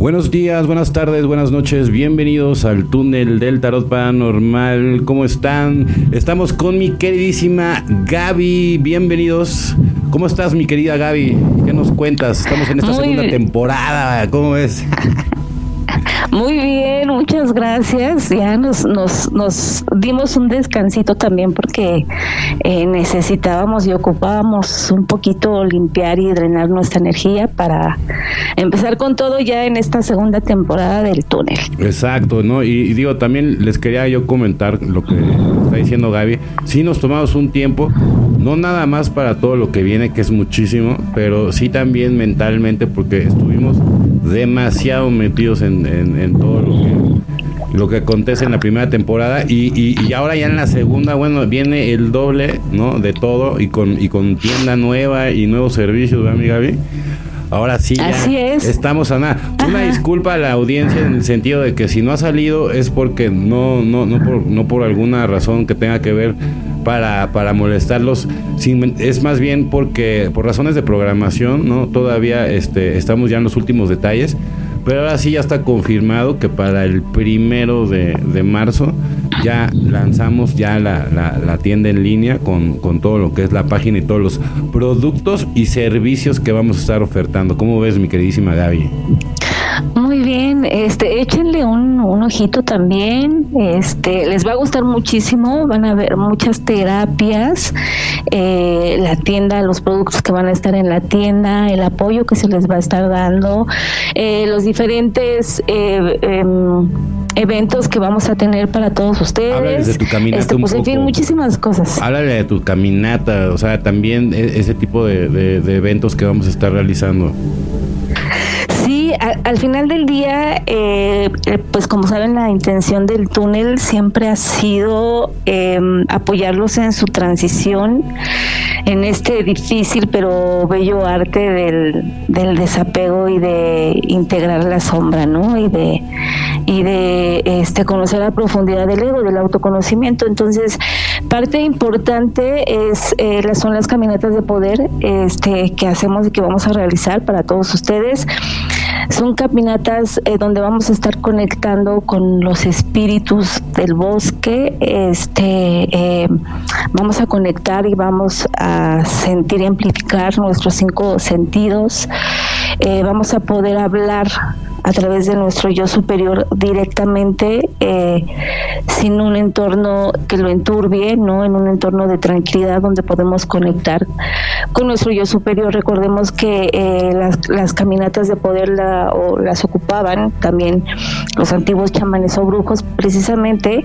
Buenos días, buenas tardes, buenas noches, bienvenidos al túnel del tarot paranormal. ¿Cómo están? Estamos con mi queridísima Gaby, bienvenidos. ¿Cómo estás mi querida Gaby? ¿Qué nos cuentas? Estamos en esta segunda temporada, ¿cómo es? Muy bien, muchas gracias. Ya nos, nos, nos dimos un descansito también porque eh, necesitábamos y ocupábamos un poquito limpiar y drenar nuestra energía para empezar con todo ya en esta segunda temporada del túnel. Exacto, ¿no? Y, digo, también les quería yo comentar lo que está diciendo Gaby. Sí nos tomamos un tiempo, no nada más para todo lo que viene, que es muchísimo, pero sí también mentalmente porque estuvimos demasiado metidos en, en, todo lo que, lo que acontece en la primera temporada y, y, ahora ya en la segunda, bueno, viene el doble, ¿no? De todo y con, y con tienda nueva y nuevos servicios, ¿verdad, mi Gaby? Ahora sí, ya estamos a nada. Una disculpa a la audiencia en el sentido de que si no ha salido es porque no, no, no, por, no por alguna razón que tenga que ver para, para molestarlos. es más bien porque por razones de programación, ¿no? Todavía este, estamos ya en los últimos detalles. Pero ahora sí ya está confirmado que para el primero de, de marzo ya lanzamos ya la, la, tienda en línea con, con, todo lo que es la página y todos los productos y servicios que vamos a estar ofertando. ¿Cómo ves, mi queridísima Gaby? Bien, este, échenle un, un, ojito también, este, les va a gustar muchísimo, van a ver muchas terapias, eh, la tienda, los productos que van a estar en la tienda, el apoyo que se les va a estar dando, eh, los diferentes eh, em, eventos que vamos a tener para todos ustedes. Háblales de tu caminata este, pues, en fin, muchísimas cosas. Háblale de tu caminata, o sea, también e, ese tipo de, de eventos que vamos a estar realizando. Al final del día, eh, eh, pues como saben, la intención del túnel siempre ha sido em, apoyarlos en su transición, en este difícil pero bello arte del, del desapego y de integrar la sombra, ¿no? Y de, y de este, conocer la profundidad del ego, del autoconocimiento. Entonces, parte importante es eh, son las caminatas de poder este, que hacemos y que vamos a realizar para todos ustedes. Son caminatas eh, donde vamos a estar conectando con los espíritus del bosque. Este, eh, vamos a conectar y vamos a sentir y amplificar nuestros cinco sentidos. Eh, vamos a poder hablar a través de nuestro yo superior directamente, eh, sin un entorno que lo enturbie, ¿no? En un entorno de tranquilidad donde podemos conectar con nuestro yo superior. Recordemos que eh, las, caminatas de poder la, o las ocupaban también los antiguos chamanes o brujos precisamente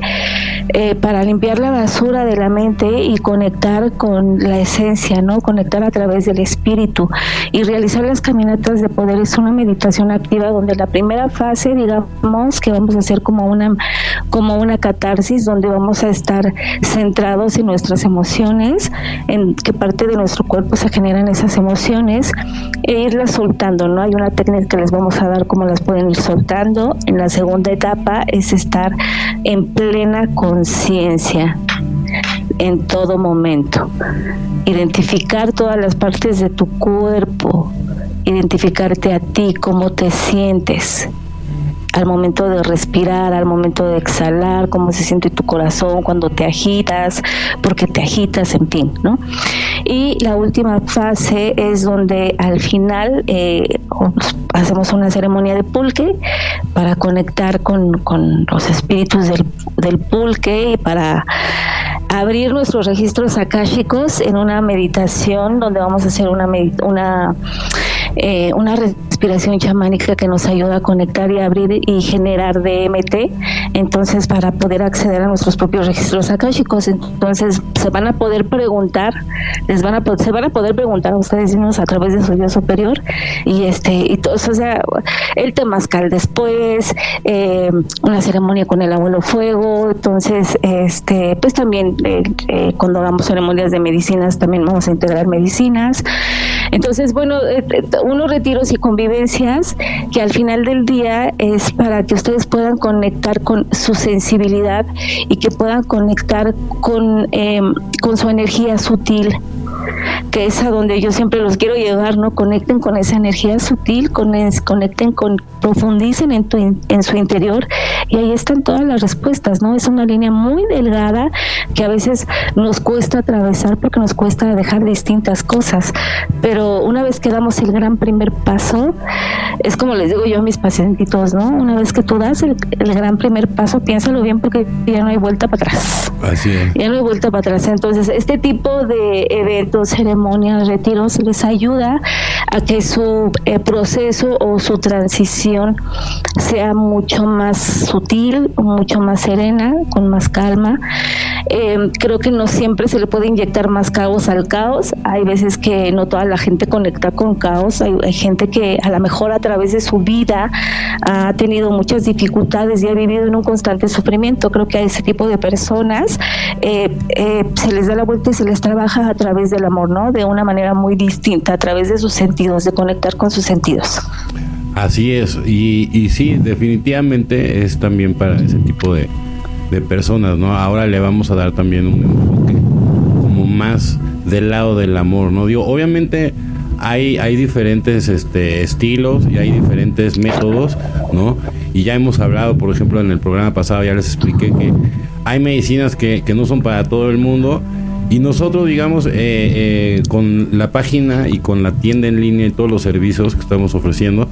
eh, para limpiar la basura de la mente y conectar con la esencia, ¿no? Conectar a través del espíritu y realizar las caminatas de poder es una meditación activa donde la la primera fase, digamos, que vamos a hacer como una, como una catarsis, donde vamos a estar centrados en nuestras emociones, en qué parte de nuestro cuerpo se generan esas emociones, e irlas soltando, ¿no? Hay una técnica que les vamos a dar cómo las pueden ir soltando. En la segunda etapa es estar en plena conciencia en todo momento. Identificar todas las partes de tu cuerpo, identificarte a ti, cómo te sientes al momento de respirar, al momento de exhalar, cómo se siente tu corazón cuando te agitas, porque te agitas, en fin, ¿no? Y la última fase es donde al final eh, hacemos una ceremonia de pulque para conectar con, los espíritus del, del pulque y para abrir nuestros registros akáshicos en una meditación donde vamos a hacer una, una eh, una respiración chamánica que nos ayuda a conectar y abrir y generar DMT, entonces para poder acceder a nuestros propios registros akáshicos, entonces se van a poder preguntar, les van a se van a poder preguntar a ustedes mismos a través de su yo superior y este y todo o sea, el temazcal después, eh, una ceremonia con el abuelo fuego, entonces este pues también eh, cuando hagamos ceremonias de medicinas también vamos a integrar medicinas, entonces bueno unos retiros y convivencias que al final del día es para que ustedes puedan conectar con su sensibilidad y que puedan conectar con, em, con su energía sutil que es a donde yo siempre los quiero llevar, ¿no? Conecten con esa energía sutil, con conecten con, profundicen en, tu, en su interior y ahí están todas las respuestas, ¿no? Es una línea muy delgada que a veces nos cuesta atravesar porque nos cuesta dejar distintas cosas, pero una vez que damos el gran primer paso, es como les digo yo a mis pacientitos, ¿no? Una vez que tú das el, el gran primer paso, piénsalo bien porque ya no hay vuelta para atrás. Así es. Ya no hay vuelta para atrás. Entonces, este tipo de eventos, ceremonias, retiros, les ayuda a que su eh, proceso o su transición sea mucho más sutil, mucho más serena, con más calma. Eh, creo que no siempre se le puede inyectar más caos al caos. Hay veces que no toda la gente conecta con caos. Hay, hay gente que a lo mejor a través de su vida ha tenido muchas dificultades y ha vivido en un constante sufrimiento. Creo que a ese tipo de personas eh, eh, se les da la vuelta y se les trabaja a través del amor, ¿no? De una manera muy distinta, a través de sus sentidos, de conectar con sus sentidos. Así es, y, y sí, definitivamente es también para ese tipo de, de personas, ¿no? Ahora le vamos a dar también un enfoque como más del lado del amor, ¿no? Digo, obviamente hay, hay diferentes este, estilos y hay diferentes métodos, ¿no? Y ya hemos hablado, por ejemplo, en el programa pasado ya les expliqué que hay medicinas que, que no son para todo el mundo y nosotros, digamos, eh, eh, con la página y con la tienda en línea y todos los servicios que estamos ofreciendo,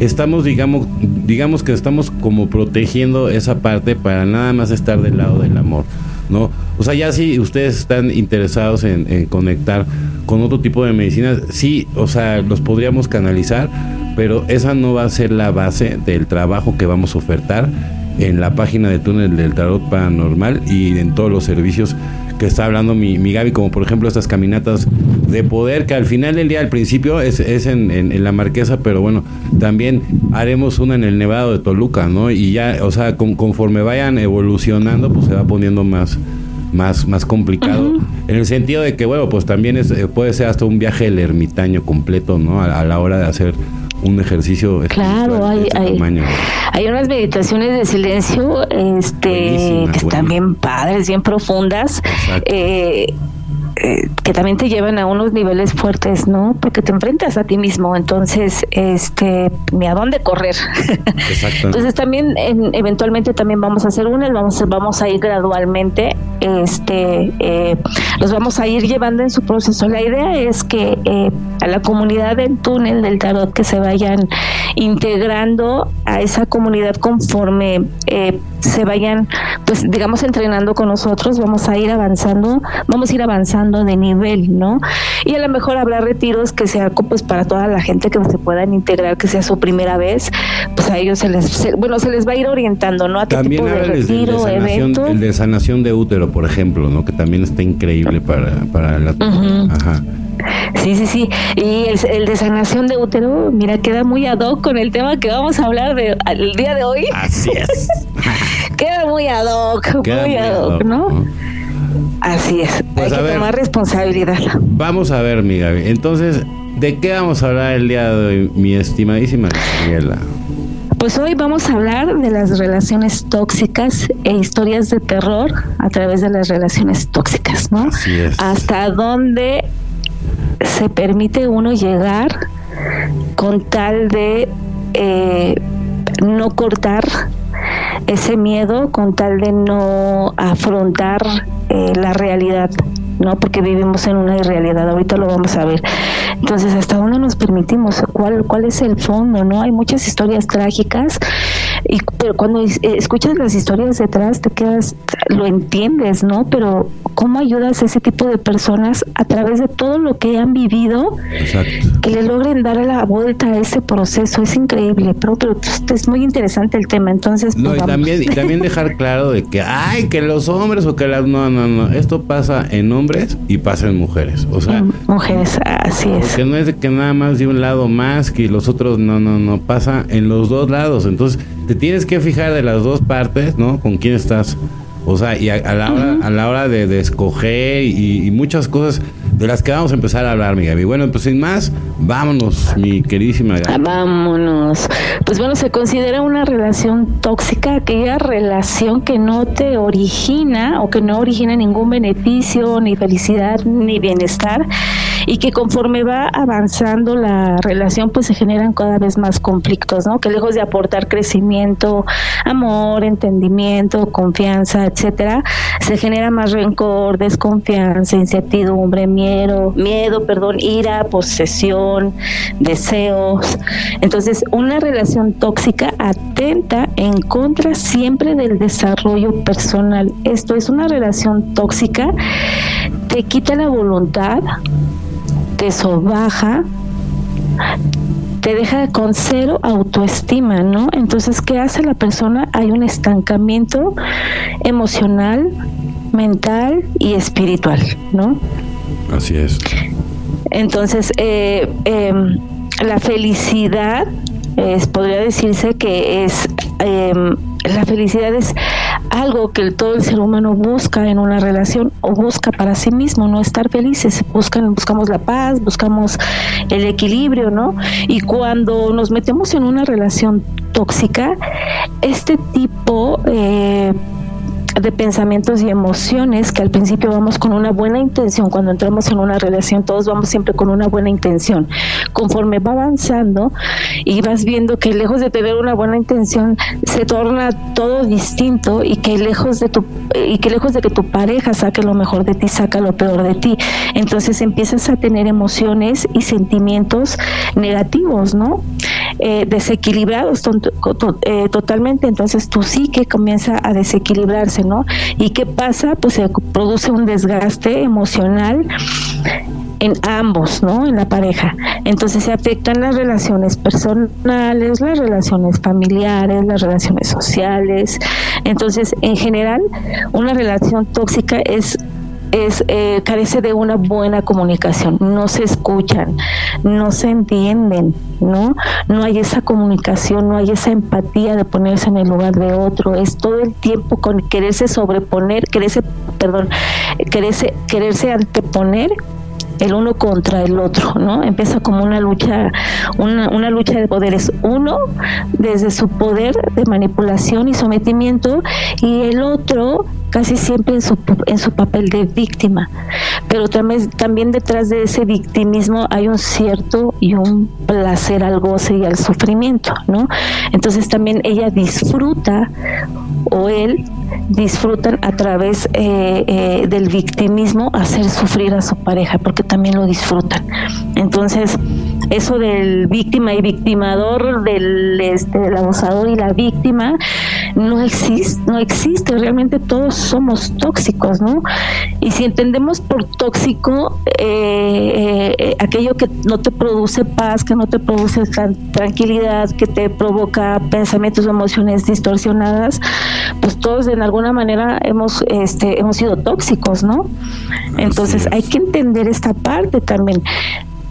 estamos, digamos, digamos que estamos como protegiendo esa parte para nada más estar del lado del amor, ¿no? O sea, ya si ustedes están interesados en, conectar con otro tipo de medicinas, sí, o sea, los podríamos canalizar, pero esa no va a ser la base del trabajo que vamos a ofertar en la página de Túnel del Tarot Paranormal y en todos los servicios que está hablando mi, mi Gaby, como por ejemplo estas caminatas de poder, que al final del día, al principio es, es en, en, en, la Marquesa, pero bueno, también haremos una en el Nevado de Toluca, ¿no? Y ya, o sea, con, conforme vayan evolucionando, pues se va poniendo más más, más complicado, uh -huh. en el sentido de que, bueno, pues también es, puede ser hasta un viaje del ermitaño completo, ¿no? A, a la hora de hacer un ejercicio claro hay, hay, hay, unas meditaciones de silencio este buenísima, que están bien padres bien profundas eh, eh, que también te llevan a unos niveles fuertes, ¿no? Porque te enfrentas a ti mismo, entonces, este, ni a dónde correr. entonces también, en, eventualmente también vamos a hacer una, vamos, vamos a ir gradualmente, este, eh, los vamos a ir llevando en su proceso. La idea es que eh, a la comunidad del túnel del tarot que se vayan integrando a esa comunidad conforme eh, se vayan, pues digamos, entrenando con nosotros, vamos a ir avanzando, vamos a ir avanzando de nivel, ¿no? Y a lo mejor habrá retiros que sea pues para toda la gente que se puedan integrar, que sea su primera vez, pues a ellos se les, se, bueno, se les va a ir orientando, ¿no? A qué también tipo de retiro, el de, sanación, evento. el de sanación de útero, por ejemplo, ¿no? Que también está increíble para, para la... Uh -huh. Ajá. Sí, sí, sí. Y el, el, de sanación de útero, mira, queda muy ad hoc con el tema que vamos a hablar de, el día de hoy. Así es. queda muy ad hoc, queda muy ad hoc, ¿no? ¿no? Así es. Pues Hay que ver, tomar responsabilidad. Vamos a ver, mi Gaby. Entonces, ¿de qué vamos a hablar el día de hoy, mi estimadísima Gabriela? Pues hoy vamos a hablar de las relaciones tóxicas e historias de terror a través de las relaciones tóxicas, ¿no? Así es. Hasta dónde se permite uno llegar con tal de eh, no cortar ese miedo, con tal de no afrontar eh, la realidad, ¿no? Porque vivimos en una irrealidad, ahorita lo vamos a ver. Entonces, ¿hasta dónde nos permitimos? ¿Cuál, cuál es el fondo, no? Hay muchas historias trágicas, y, pero cuando escuchas las historias detrás te quedas, lo entiendes, ¿no? Pero ¿cómo ayudas a ese tipo de personas a través de todo lo que han vivido Exacto. que le logren dar la vuelta a ese proceso? Es increíble, pero, pero es muy interesante el tema, entonces... No, pues, y, también, y también dejar claro de que, ay, que los hombres o que las... No, no, no, esto pasa en hombres y pasa en mujeres, o sea... Mujeres, así es. Porque no es de que nada más de un lado más que los otros, no, no, no, pasa en los dos lados, entonces te tienes que fijar de las dos partes, ¿no? Con quién estás. O sea, y a, a la hora, uh -huh. a la hora de, de escoger y, y, muchas cosas de las que vamos a empezar a hablar, mi Gaby. Bueno, pues sin más, vámonos, mi queridísima Gaby. Vámonos. Pues bueno, se considera una relación tóxica aquella relación que no te origina o que no origina ningún beneficio, ni felicidad, ni bienestar y que conforme va avanzando la relación pues se generan cada vez más conflictos, ¿no? Que lejos de aportar crecimiento, amor, entendimiento, confianza, etcétera, se genera más rencor, desconfianza, incertidumbre, miedo, miedo, perdón, ira, posesión, deseos. Entonces, una relación tóxica atenta en contra siempre del desarrollo personal. Esto es una relación tóxica, te quita la voluntad, te sobaja, te deja con cero autoestima, ¿no? Entonces, ¿qué hace la persona? Hay un estancamiento emocional, mental y espiritual, ¿no? Así es. Entonces, eh, em, la felicidad podría decirse que es em, la felicidad es algo que todo el ser humano busca en una relación o busca para sí mismo, no estar felices, buscan, buscamos la paz, buscamos el equilibrio, ¿no? Y cuando nos metemos en una relación tóxica, este tipo eh, de pensamientos y emociones que al principio vamos con una buena intención, cuando entramos en una relación todos vamos siempre con una buena intención. Conforme va avanzando y vas viendo que lejos de tener una buena intención se torna todo distinto y que lejos de tu y que lejos de que tu pareja saque lo mejor de ti saca lo peor de ti. Entonces empiezas a tener emociones y sentimientos negativos, ¿no? Eh, desequilibrados eh, totalmente. Entonces tu psique comienza a desequilibrarse, ¿no? ¿Y qué pasa? Pues se produce un desgaste emocional en ambos, ¿no? En la pareja. Entonces se afectan las relaciones personales, las relaciones familiares, las relaciones sociales. Entonces, en general, una relación tóxica es es eh, carece de una buena comunicación, no se escuchan, no se entienden, ¿no? No hay esa comunicación, no hay esa empatía de ponerse en el lugar de otro, es todo el tiempo con quererse sobreponer, quererse, perdón, quererse, quererse anteponer el uno contra el otro, ¿no? Empieza como una lucha, una, lucha de poderes. Uno desde su poder de manipulación y sometimiento y el otro casi siempre en su, en su papel de víctima. Pero también, también detrás de ese victimismo hay un cierto y un placer al goce y al sufrimiento, ¿no? Entonces también ella disfruta o él disfrutan a través eh, eh, del victimismo hacer sufrir a su pareja, porque también lo disfrutan. Entonces, eso del víctima y victimador, del, este, del abusador y la víctima, no existe, no existe, realmente todos somos tóxicos, ¿no? Y si entendemos por tóxico eh, eh, aquello que no te produce paz, que no te produce tranquilidad, que te provoca pensamientos o emociones distorsionadas, pues todos en alguna manera hemos, este, hemos sido tóxicos, ¿no? Entonces hay que entender esta parte también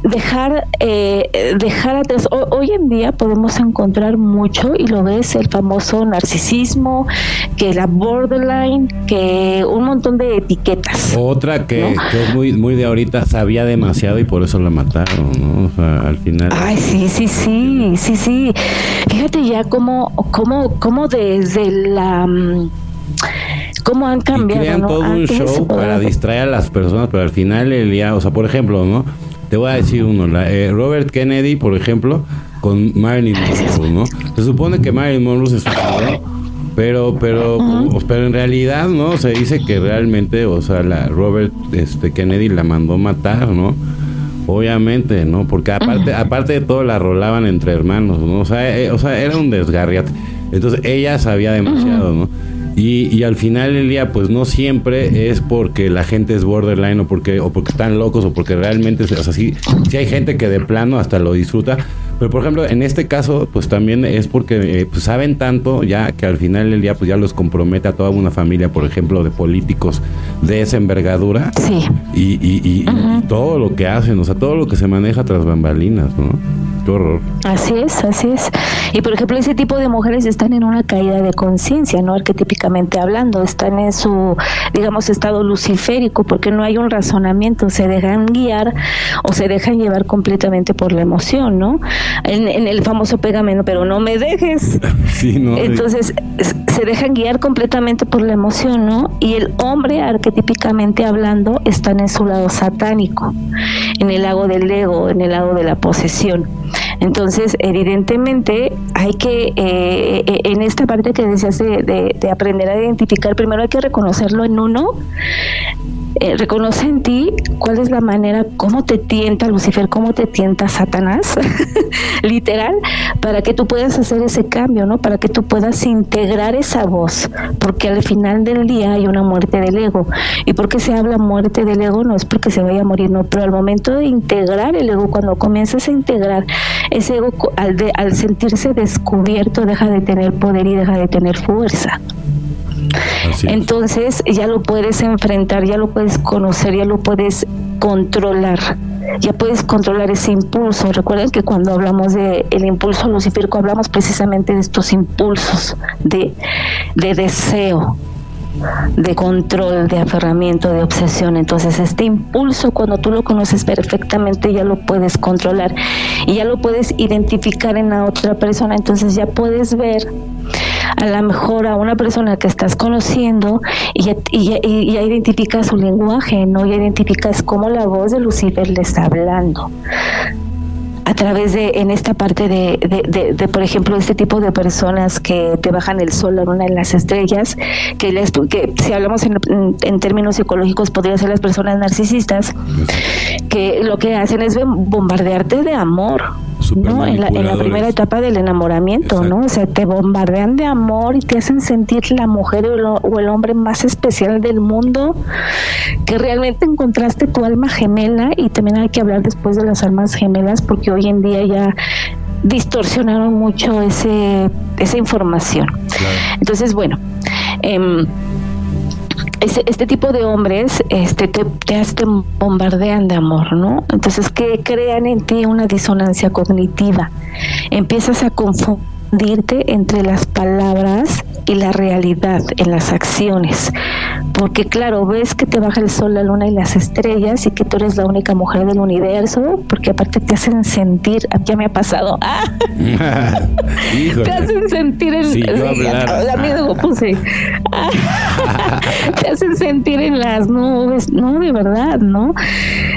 dejar eh, dejar atrás. Hoy en día podemos encontrar mucho y lo ves el famoso narcisismo que la borderline que un montón de etiquetas otra que, es muy muy de ahorita sabía demasiado y por eso la mataron no o sea al final ay sí sí sí sí sí. Fíjate ya cómo cómo cómo desde la mm, cómo han cambiado. Y crean todo un show para distraer a las personas, pero al final el día, o sea, por ejemplo, ¿no? Te voy a decir uno, la, eh, Robert Kennedy, por ejemplo, con Marilyn Monroe, ¿no? Se supone que Marilyn Monroe se suicidó, pero, pero, pero en realidad, ¿no? Se dice que realmente, o sea, la Robert este, Kennedy la mandó matar, ¿no? Obviamente, ¿no? Porque aparte, aparte de todo la rolaban entre hermanos, ¿no? O sea, eh, o sea, era un desgarriate. Entonces ella sabía demasiado, ¿no? Y, y, al final del día, pues no siempre es porque la gente es borderline o porque, o porque están locos o porque realmente, o sea, sí, hay gente que de plano hasta lo disfruta, Pero por ejemplo, en este caso, pues también es porque eh, pues, saben tanto ya que al final del día pues ya los compromete a toda una familia, por ejemplo, de políticos de esa envergadura. Sí. Y, y, y, y todo lo que hacen, o sea, todo lo que se maneja tras bambalinas, ¿no? Qué horror. Así es, así es. Y por ejemplo, ese tipo de mujeres están en una caída de conciencia, ¿no? Arquetípicamente hablando, están en su, digamos, estado luciférico, porque no hay un razonamiento, se dejan guiar o se dejan llevar completamente por la emoción, ¿no? En, en el famoso pegamento, pero no me dejes. Sí, ¿no? Entonces, se dejan guiar completamente por la emoción, ¿no? Y el hombre, arquetípicamente hablando, está en su lado satánico, en el lado del ego, en el lado de la posesión. Entonces, evidentemente, hay que, eh, eh, en esta parte que decías de, de- de aprender a identificar, primero hay que reconocerlo en uno, eh, reconoce en ti cuál es la manera, cómo te tienta Lucifer, cómo te tienta Satanás, literal, para que tú puedas hacer ese cambio, ¿no? Para que tú puedas integrar esa voz, porque al final del día hay una muerte del ego. ¿Y por qué se habla muerte del ego? No es porque se vaya a morir, no, pero al momento de integrar el ego, cuando comienzas a integrar ese ego, al, de- al sentirse descubierto, deja de tener poder y deja de tener fuerza. Entonces ya lo puedes enfrentar, ya lo puedes conocer, ya lo puedes controlar. Ya puedes controlar ese impulso. Recuerden que cuando hablamos de el impulso luciférico hablamos precisamente de estos impulsos de, de deseo, de control, de aferramiento, de obsesión. Entonces, este impulso, cuando tú lo conoces perfectamente, ya lo puedes controlar y ya lo puedes identificar en la otra persona. Entonces, ya puedes ver a lo mejor a una persona que estás conociendo y ya, y ya- y ya identificas su lenguaje, ¿no? Ya identificas cómo la voz de Lucifer le está hablando a través de, en esta parte de, de, de, de, por ejemplo, este tipo de personas que te bajan el sol, la luna y las estrellas, que, les, que si hablamos en, en términos psicológicos, podría ser las personas narcisistas, que lo que hacen es bombardearte de amor. ¿No? En, la, en la primera etapa del enamoramiento, Exacto. ¿no? O sea, te bombardean de amor y te hacen sentir la mujer o el, o el hombre más especial del mundo, que realmente encontraste tu alma gemela y también hay que hablar después de las almas gemelas porque hoy en día ya distorsionaron mucho ese esa información. Claro. Entonces, bueno, em, ese- este tipo de hombres este, te, te, te bombardean de amor, ¿no? Entonces, que crean en ti una disonancia cognitiva. Empiezas a entre las palabras y la realidad en las acciones. Porque claro, ves que te baja el sol, la luna y las estrellas y que tú eres la única mujer del universo, porque aparte te hacen sentir, ya me ha pasado, ¡ah! te hacen sentir en sí, la puse. Te hacen sentir en las nubes. No de verdad no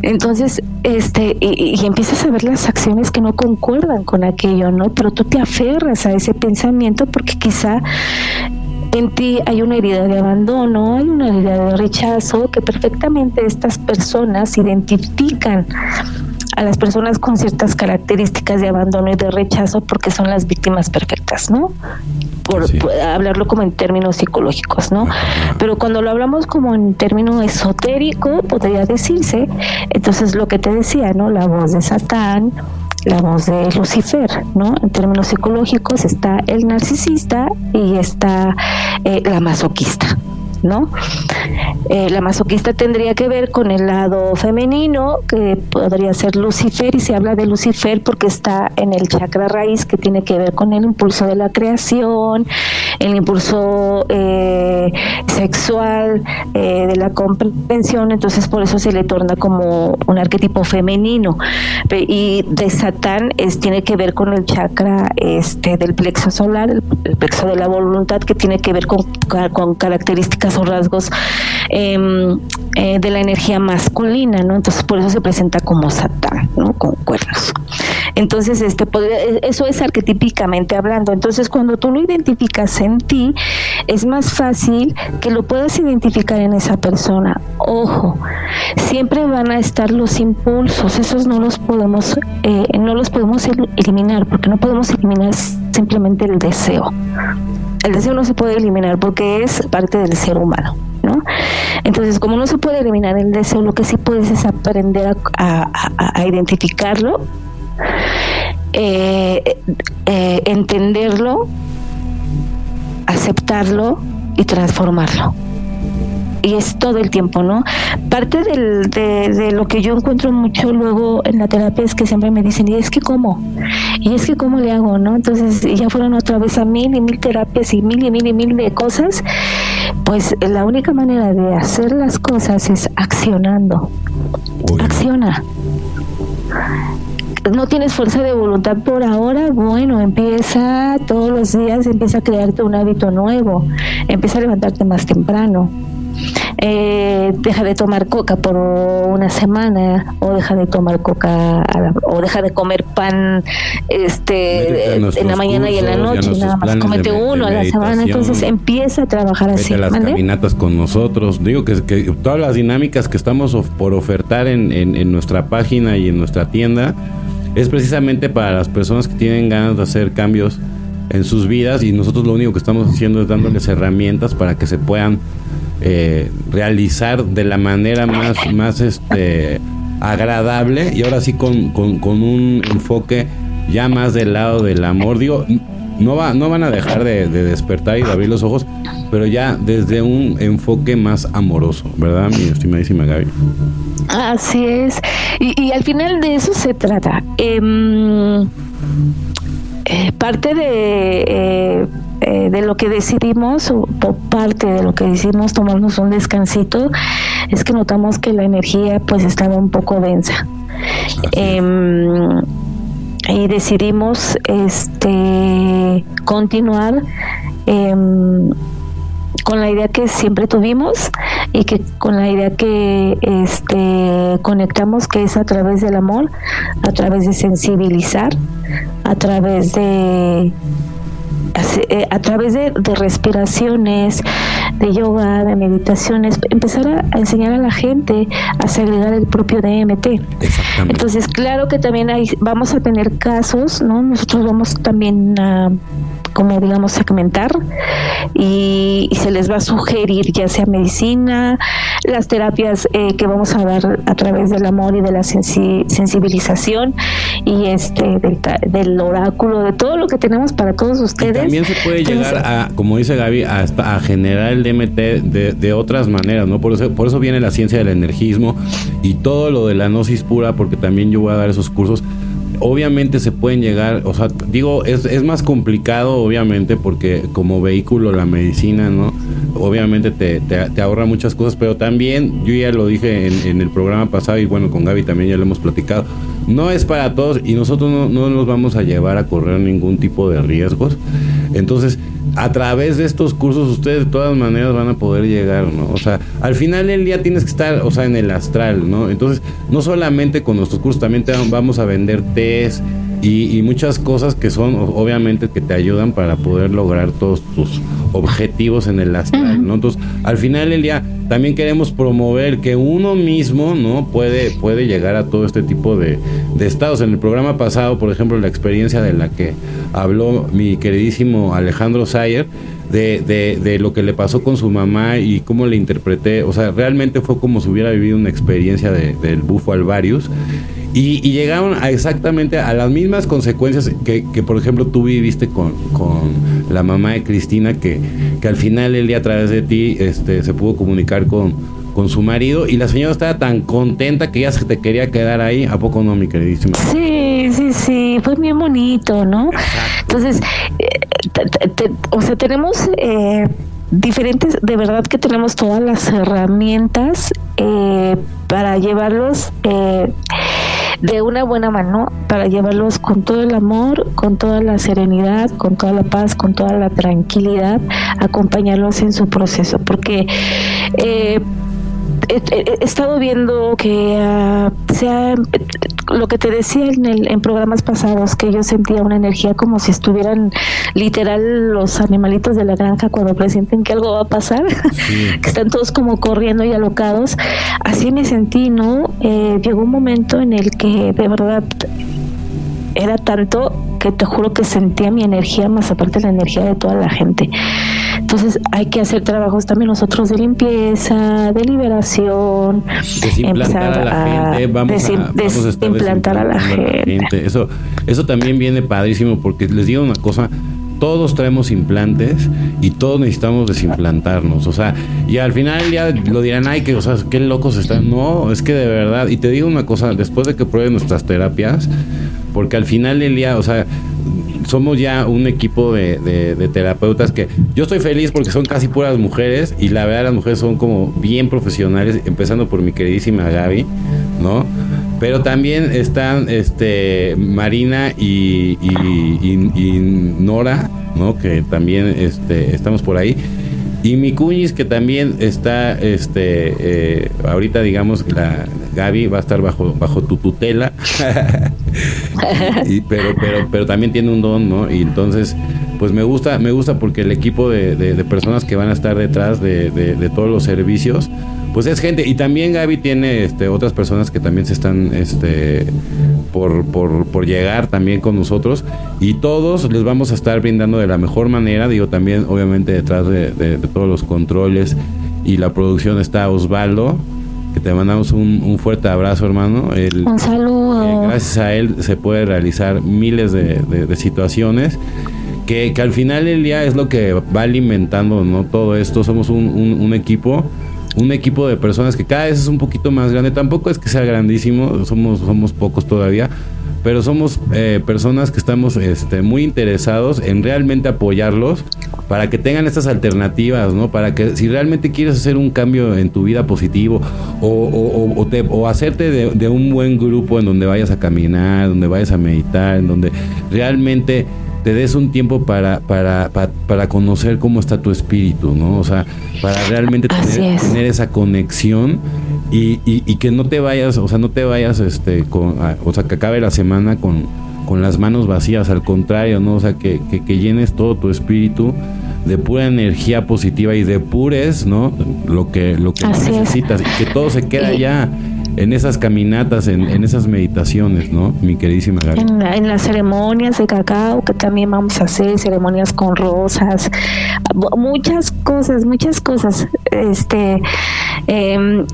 entonces este y, y empiezas a ver las acciones que no concuerdan con aquello no pero tú te aferras a ese pensamiento porque quizá en ti hay una herida de abandono, hay una herida de rechazo que perfectamente estas personas identifican a las personas con ciertas características de abandono y de rechazo porque son las víctimas perfectas, ¿no? Por, Sí. por hablarlo como en términos psicológicos, ¿no? Pero cuando lo hablamos como en término esotérico, podría decirse, entonces lo que te decía, ¿no? La voz de Satán, la voz de Lucifer, ¿no? En términos psicológicos está el narcisista y está eh, la masoquista, ¿no? Eh, la masoquista tendría que ver con el lado femenino, que podría ser Lucifer, y se habla de Lucifer porque está en el chakra raíz, que tiene que ver con el impulso de la creación, el impulso eh, sexual, eh, de la comprensión, entonces por eso se le torna como un arquetipo femenino. Y de Satán es, tiene que ver con el chakra este, del plexo solar, el, el plexo de la voluntad, que tiene que ver con, con características o rasgos em, eh, de la energía masculina, ¿no? Entonces por eso se presenta como Satán, ¿no? Con cuernos. Entonces, este podría- eso es arquetípicamente hablando. Entonces, cuando tú lo identificas en ti, es más fácil que lo puedas identificar en esa persona. Ojo, siempre van a estar los impulsos, esos no los podemos, eh, no los podemos el- eliminar, porque no podemos eliminar simplemente el deseo. El deseo no se puede eliminar porque es parte del ser humano, ¿no? Entonces, como no se puede eliminar el deseo, lo que sí puedes es aprender a, identificarlo eh, eh, entenderlo, aceptarlo y transformarlo y es todo el tiempo, ¿no? Parte del, de, lo que yo encuentro mucho luego en la terapia es que siempre me dicen, ¿y es que cómo? ¿Y es que cómo le hago, no? Entonces ya fueron otra vez a mil y mil terapias y mil y mil y mil de cosas. Pues la única manera de hacer las cosas es accionando. Acciona no tienes fuerza de voluntad por ahora, bueno, empieza todos los días, empieza a crearte un hábito nuevo, empieza a levantarte más temprano, eh, deja de tomar coca por una semana o deja de tomar coca o deja de comer pan este en la mañana y en la noche nada más comete uno a la semana entonces empieza a trabajar así las caminatas con nosotros. Digo que, que, todas las dinámicas que estamos por ofertar en, en nuestra página y en nuestra tienda es precisamente para las personas que tienen ganas de hacer cambios en sus vidas y nosotros lo único que estamos haciendo es dándoles herramientas para que se puedan eh, realizar de la manera más, más este, agradable y ahora sí con, con, un enfoque ya más del lado del amor. Digo, no, va, no van a dejar de, despertar y de abrir los ojos, pero ya desde un enfoque más amoroso, ¿verdad, mi estimadísima Gaby? Así es. Y, al final de eso se trata. Em, eh, parte de eh, eh, de lo que decidimos, o parte de lo que decidimos tomarnos un descansito, es que notamos que la energía pues estaba un poco densa. Em, y decidimos este continuar em, con la idea que siempre tuvimos y que con la idea que este conectamos que es a través del amor, a través de sensibilizar, a través de a través de, respiraciones, de yoga, de meditaciones, empezar a, enseñar a la gente a segregar el propio DMT. Entonces, claro que también hay, vamos a tener casos, ¿no? Nosotros vamos también a como digamos segmentar y, se les va a sugerir ya sea medicina, las terapias eh, que vamos a dar a través del amor y de la sensibilización y este del, oráculo, de todo lo que tenemos para todos ustedes. también se puede llegar a, como dice Gaby, hasta a generar el DMT de, de, otras maneras, ¿no? Por eso, por eso viene la ciencia del energismo y todo lo de la gnosis pura, porque también yo voy a dar esos cursos obviamente se pueden llegar, o sea, digo, es, es más complicado, obviamente, porque como vehículo la medicina, ¿no? Obviamente te, te, ahorra muchas cosas, pero también, yo ya lo dije en, en, el programa pasado y bueno, con Gaby también ya lo hemos platicado, no es para todos y nosotros no, no nos vamos a llevar a correr ningún tipo de riesgos. Entonces, a través de estos cursos ustedes de todas maneras van a poder llegar, ¿no? O sea, al final del día tienes que estar, o sea, en el astral, ¿no? Entonces, no solamente con nuestros cursos, también te vamos a vender test y, muchas cosas que son, obviamente, que te ayudan para poder lograr todos tus objetivos en el astral, ¿no? Entonces, al final del día también queremos promover que uno mismo, ¿no? Puede, puede llegar a todo este tipo de, de estados. En el programa pasado, por ejemplo, la experiencia de la que habló mi queridísimo Alejandro Sayer, de, de, de, lo que le pasó con su mamá y cómo le interpreté. O sea, realmente fue como si hubiera vivido una experiencia de, del bufo alvarius. Y, llegaron a exactamente a las mismas consecuencias que, que por ejemplo, tú viviste con, con la mamá de Cristina, que, que al final el día a través de ti este, se pudo comunicar con, con su marido y la señora estaba tan contenta que ya se te quería quedar ahí. ¿A poco no, mi queridísima? Sí, sí, sí, fue bien bonito, ¿no? Entonces, eh, o sea, tenemos... Eh, diferentes, de verdad que tenemos todas las herramientas eh, para llevarlos eh, de una buena mano, para llevarlos con todo el amor, con toda la serenidad, con toda la paz, con toda la tranquilidad, acompañarlos en su proceso, porque eh, he, estado viendo que uh, sea lo que te decía en, el, en programas pasados, que yo sentía una energía como si estuvieran literal los animalitos de la granja cuando presienten que algo va a pasar, que están todos como corriendo y alocados. Así me sentí, ¿no? Eh, llegó un momento en el que de verdad era tanto que te juro que sentía mi energía más aparte la energía de toda la gente. Entonces hay que hacer trabajos también nosotros de limpieza, de liberación, desimplantar a la gente, vamos, a, implantar a la gente. Eso, eso también viene padrísimo porque les digo una cosa, todos traemos implantes y todos necesitamos desimplantarnos. O sea, y al final ya lo dirán, ay, que, o sea, qué locos están. No, es que de verdad, y te digo una cosa, después de que prueben nuestras terapias, porque al final del día, o sea, somos ya un equipo de, terapeutas que yo estoy feliz porque son casi puras mujeres y la verdad las mujeres son como bien profesionales, empezando por mi queridísima Gaby, ¿no? Pero también están este Marina y, Nora, ¿no? Que también este, estamos por ahí. Y mi cuñis que también está, este, eh, ahorita digamos la Gaby va a estar bajo bajo tu tutela, pero pero pero también tiene un don, ¿no? Y entonces pues me gusta me gusta porque el equipo de, de, personas que van a estar detrás de, de todos los servicios pues es gente y también Gaby tiene este otras personas que también se están este por, por, por llegar también con nosotros y todos les vamos a estar brindando de la mejor manera digo también obviamente detrás de, todos los controles y la producción está Osvaldo que te mandamos un, fuerte abrazo hermano un saludo. eh, gracias a él se puede realizar miles de, situaciones que, que, al final del día es lo que va alimentando no todo esto. Somos un, un equipo un equipo de personas que cada vez es un poquito más grande. Tampoco es que sea grandísimo, somos, somos pocos todavía, pero somos eh, personas que estamos este, muy interesados en realmente apoyarlos para que tengan estas alternativas, ¿no? Para que si realmente quieres hacer un cambio en tu vida positivo o, o, o, hacerte de un buen grupo en donde vayas a caminar, donde vayas a meditar, en donde realmente te des un tiempo para, para, para, conocer cómo está tu espíritu, ¿no? O sea, para realmente tener, esa conexión y, y, que no te vayas, o sea, no te vayas, este, con, o sea, que acabe la semana con, con las manos vacías, al contrario, ¿no? O sea, que, que, llenes todo tu espíritu de pura energía positiva y de pures, ¿no? Lo que, lo que necesitas y que todo se queda ya en esas caminatas, en, en esas meditaciones, ¿no? Mi queridísima Gaby. En, las ceremonias de cacao que también vamos a hacer, ceremonias con rosas, muchas cosas, muchas cosas. Este, em,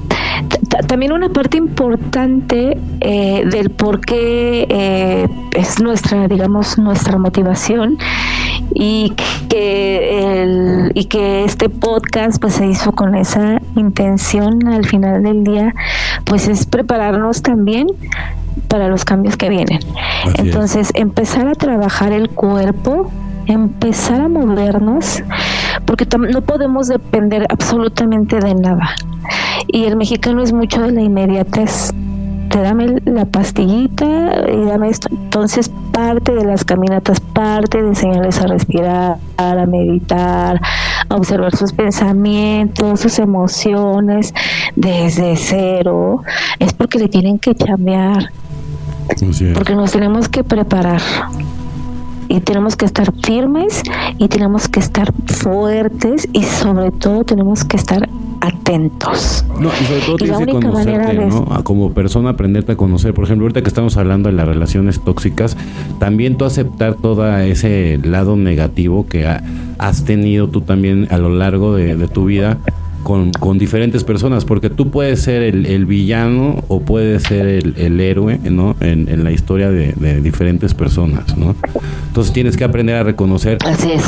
también una parte importante eh, del por qué eh, es nuestra, digamos, nuestra motivación y que el, y que este podcast pues se hizo con esa intención al final del día pues es prepararnos también para los cambios que vienen. Entonces, empezar a trabajar el cuerpo, empezar a movernos, porque no podemos depender absolutamente de nada. Y el mexicano es mucho de la inmediatez dame la pastillita y dame esto. Entonces, parte de las caminatas, parte de enseñarles a respirar, a meditar, a observar sus pensamientos, sus emociones desde cero, es porque le tienen que chambear. Porque nos tenemos que preparar y tenemos que estar firmes y tenemos que estar fuertes y sobre todo tenemos que estar atentos. No, y sobre todo tienes que conocerte, ¿no? Como persona aprenderte a conocer. Por ejemplo, ahorita que estamos hablando de las relaciones tóxicas, también tú aceptar todo ese lado negativo que has tenido tú también a lo largo de tu vida con, con diferentes personas, porque tú puedes ser el, villano o puedes ser el, héroe, ¿no? En, la historia de, diferentes personas, ¿no? Entonces tienes que aprender a reconocer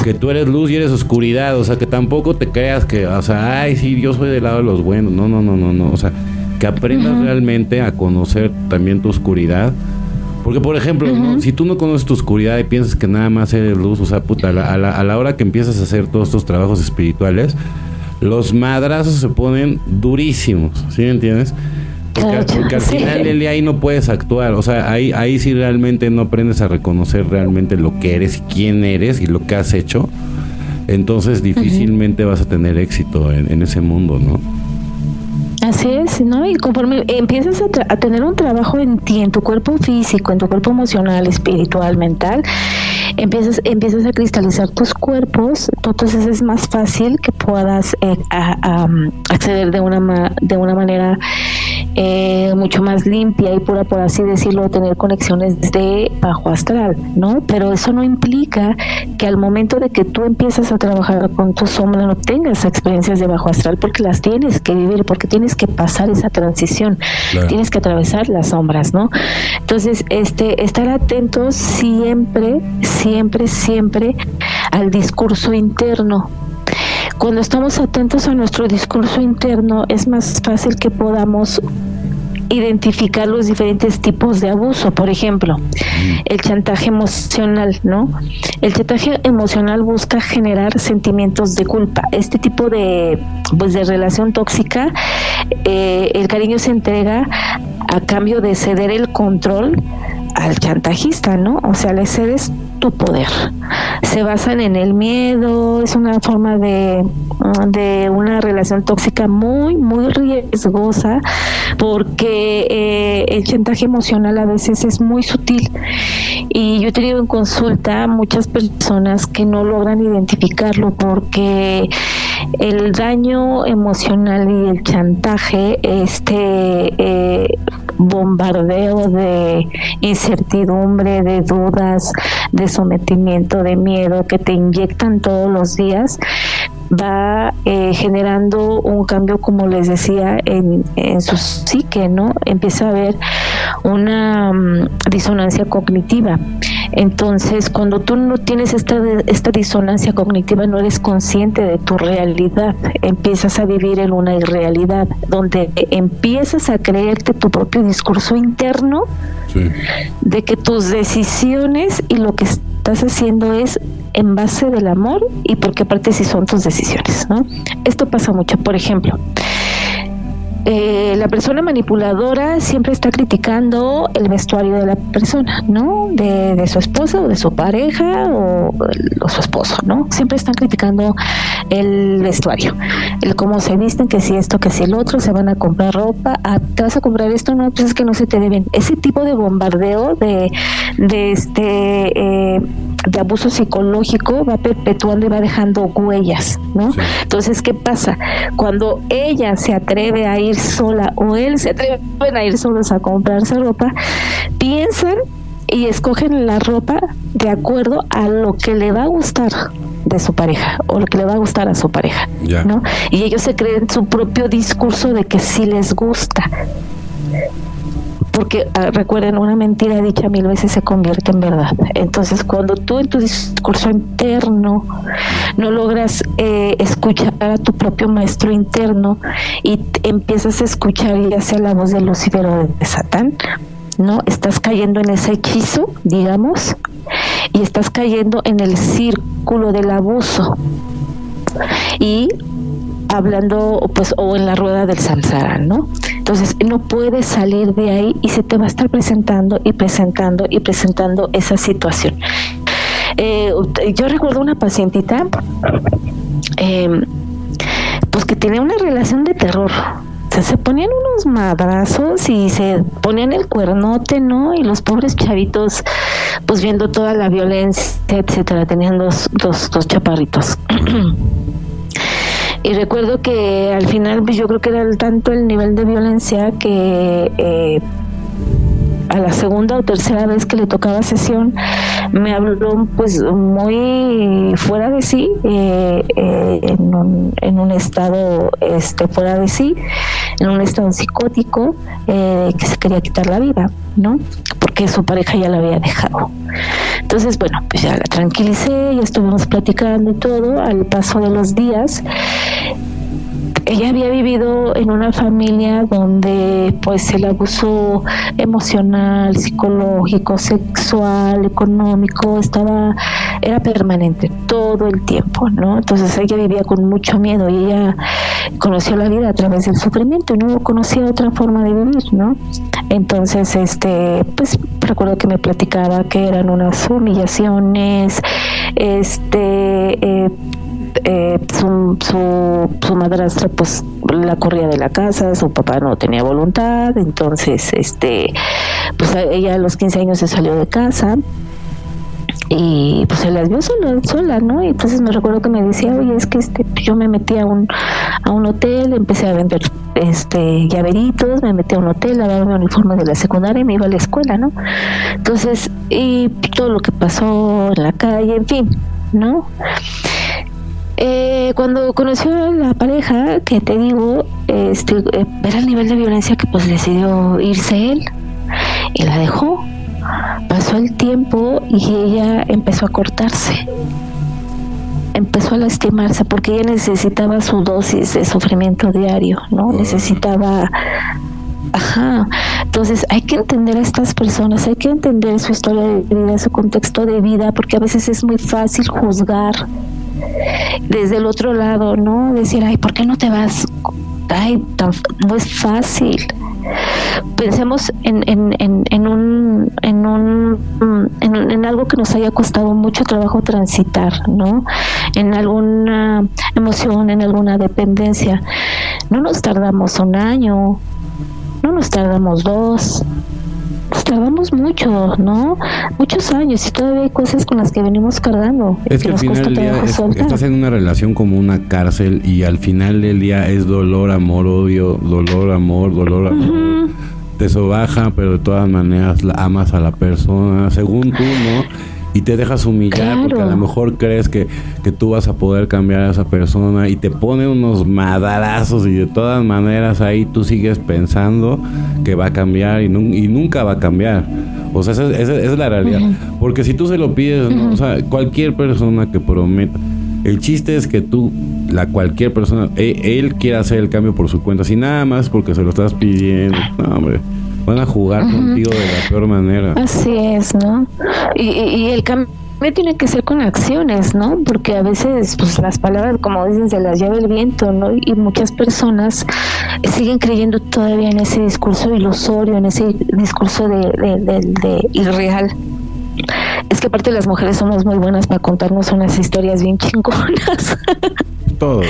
que tú eres luz y eres oscuridad, o sea, que tampoco te creas que, o sea, ay, sí, yo soy del lado de los buenos, no, no, no, no, no, o sea, que aprendas realmente a conocer también tu oscuridad. Porque, por ejemplo, si tú no conoces tu oscuridad y piensas que nada más eres luz, o sea, puta, a la, a la hora que empiezas a hacer todos estos trabajos espirituales, los madrazos se ponen durísimos, ¿sí me entiendes? Porque, al final día ahí no puedes actuar, o sea, ahí, ahí sí realmente no aprendes a reconocer realmente lo que eres y quién eres y lo que has hecho, entonces difícilmente vas a tener éxito en, en ese mundo, ¿no? Así es, ¿no? Y conforme empiezas a, tener un trabajo en ti, en tu cuerpo físico, en tu cuerpo emocional, espiritual, mental, empiezas, empiezas a cristalizar tus cuerpos, entonces es más fácil que puedas eh, acceder de una, de una manera eh, mucho más limpia y pura, por así decirlo, tener conexiones de bajo astral, ¿no? Pero eso no implica que al momento de que tú empiezas a trabajar con tu sombra no tengas experiencias de bajo astral porque las tienes que vivir, porque tienes que pasar esa transición, tienes que atravesar las sombras, ¿no? Entonces, este, estar atentos siempre, siempre, siempre al discurso interno cuando estamos atentos a nuestro discurso interno, es más fácil que podamos identificar los diferentes tipos de abuso. Por ejemplo, el chantaje emocional, ¿no? El chantaje emocional busca generar sentimientos de culpa. Este tipo de, pues, de relación tóxica, eh, el cariño se entrega a cambio de ceder el control al chantajista, ¿no? O sea, le cedes tu poder. Se basan en el miedo, es una forma de, de una relación tóxica muy, muy riesgosa porque eh, el chantaje emocional a veces es muy sutil. Y yo he tenido en consulta muchas personas que no logran identificarlo porque el daño emocional y el chantaje, este eh, bombardeo de incertidumbre, de dudas, de sometimiento, de miedo que te inyectan todos los días, va eh, generando un cambio, como les decía, en, en, su psique, ¿no? Empieza a haber una mm, disonancia cognitiva. Entonces, cuando tú no tienes esta, esta disonancia cognitiva, no eres consciente de tu realidad, empiezas a vivir en una irrealidad, donde empiezas a creerte tu propio discurso interno de que tus decisiones y lo que estás haciendo es en base del amor y porque aparte si son tus decisiones, ¿no? Esto pasa mucho, por ejemplo, eh, la persona manipuladora siempre está criticando el vestuario de la persona, ¿no? De, su esposa o de su pareja o, su esposo, ¿no? Siempre están criticando el vestuario, el cómo se visten, que si esto, que si el otro, se van a comprar ropa, ah, te vas a comprar esto, no, pues es que no se te deben. Ese tipo de bombardeo de, de este eh, de abuso psicológico va perpetuando y va dejando huellas, ¿no? Entonces, ¿qué pasa? Cuando ella se atreve a ir sola o él se atreve a ir solos a comprarse ropa, piensan y escogen la ropa de acuerdo a lo que le va a gustar de su pareja o lo que le va a gustar a su pareja, ¿no? Y ellos se creen su propio discurso de que sí les gusta porque ah, recuerden, una mentira dicha mil veces se convierte en verdad. Entonces, cuando tú en tu discurso interno no logras eh, escuchar a tu propio maestro interno y empiezas a escuchar ya sea la voz de Lucifer o de Satán, ¿no? Estás cayendo en ese hechizo, digamos, y estás cayendo en el círculo del abuso. Y hablando pues o en la rueda del samsara, ¿no? Entonces no puedes salir de ahí y se te va a estar presentando y presentando y presentando esa situación. Eh, yo recuerdo una pacientita em, pues que tenía una relación de terror. Se ponían unos madrazos y se ponían el cuernote, ¿no? Y los pobres chavitos, pues viendo toda la violencia, etcétera, tenían dos, dos, dos chaparritos. Y recuerdo que al final pues yo creo que era tanto el nivel de violencia que eh, a la segunda o tercera vez que le tocaba sesión me habló pues muy fuera de sí eh, eh, en, un, en, un, estado este fuera de sí en un estado psicótico que se quería quitar la vida no porque su pareja ya la había dejado entonces, bueno, pues ya la tranquilicé, ya estuvimos platicando y todo. Al paso de los días, ella había vivido en una familia donde pues el abuso emocional, psicológico, sexual, económico estaba era permanente todo el tiempo, ¿no? Entonces ella vivía con mucho miedo y ella conoció la vida a través del sufrimiento y no conocía otra forma de vivir, ¿no? Entonces, este, pues recuerdo que me platicaba que eran unas humillaciones, este eh, eh, su, su, madrastra pues la corría de la casa, su papá no tenía voluntad, entonces este pues ella a los 15 años se salió de casa y pues se las vio sola, sola, ¿no? Y entonces me recuerdo que me decía, oye, es que este, yo me metí a un, a un hotel, empecé a vender este llaveritos, me metí a un hotel, a mi uniforme de la secundaria y me iba a la escuela, ¿no? Entonces, y todo lo que pasó en la calle, en fin, ¿no? Eh, cuando conoció a la pareja, que te digo, este, eh, era el nivel de violencia que pues decidió irse él y la dejó. Pasó el tiempo y ella empezó a cortarse. Empezó a lastimarse porque ella necesitaba su dosis de sufrimiento diario, ¿no? Necesitaba Ajá. Entonces hay que entender a estas personas, hay que entender su historia de vida, su contexto de vida, porque a veces es muy fácil juzgar desde el otro lado, ¿no? Decir, ay, ¿por qué no te vas? Ay, no es fácil. Pensemos en, en, en, en un, en, un en, algo que nos haya costado mucho trabajo transitar, ¿no? En alguna emoción, en alguna dependencia. No nos tardamos un año, no nos tardamos dos, tardamos mucho, ¿no? Muchos años y todavía hay cosas con las que venimos cargando. Es que, al final del día estás en una relación como una cárcel y al final del día es dolor, amor, odio, dolor, amor, dolor, amor. Te sobaja, pero de todas maneras la amas a la persona, según tú, ¿no? Y te dejas humillar porque a lo mejor crees que, que, tú vas a poder cambiar a esa persona y te pone unos madarazos y de todas maneras ahí tú sigues pensando que va a cambiar y, y nunca va a cambiar. O sea, esa, es la realidad. Porque si tú se lo pides, o sea, cualquier persona que prometa, el chiste es que tú, la cualquier persona, e, él, quiera hacer el cambio por su cuenta, si nada más porque se lo estás pidiendo. No, hombre van a jugar contigo de la peor manera. Así es, ¿no? Y, y, el cambio tiene que ser con acciones, ¿no? Porque a veces, pues las palabras, como dicen, se las lleva el viento, ¿no? Y muchas personas siguen creyendo todavía en ese discurso ilusorio, en ese discurso de, de, de irreal. Es que aparte las mujeres somos muy buenas para contarnos unas historias bien chingonas. todo,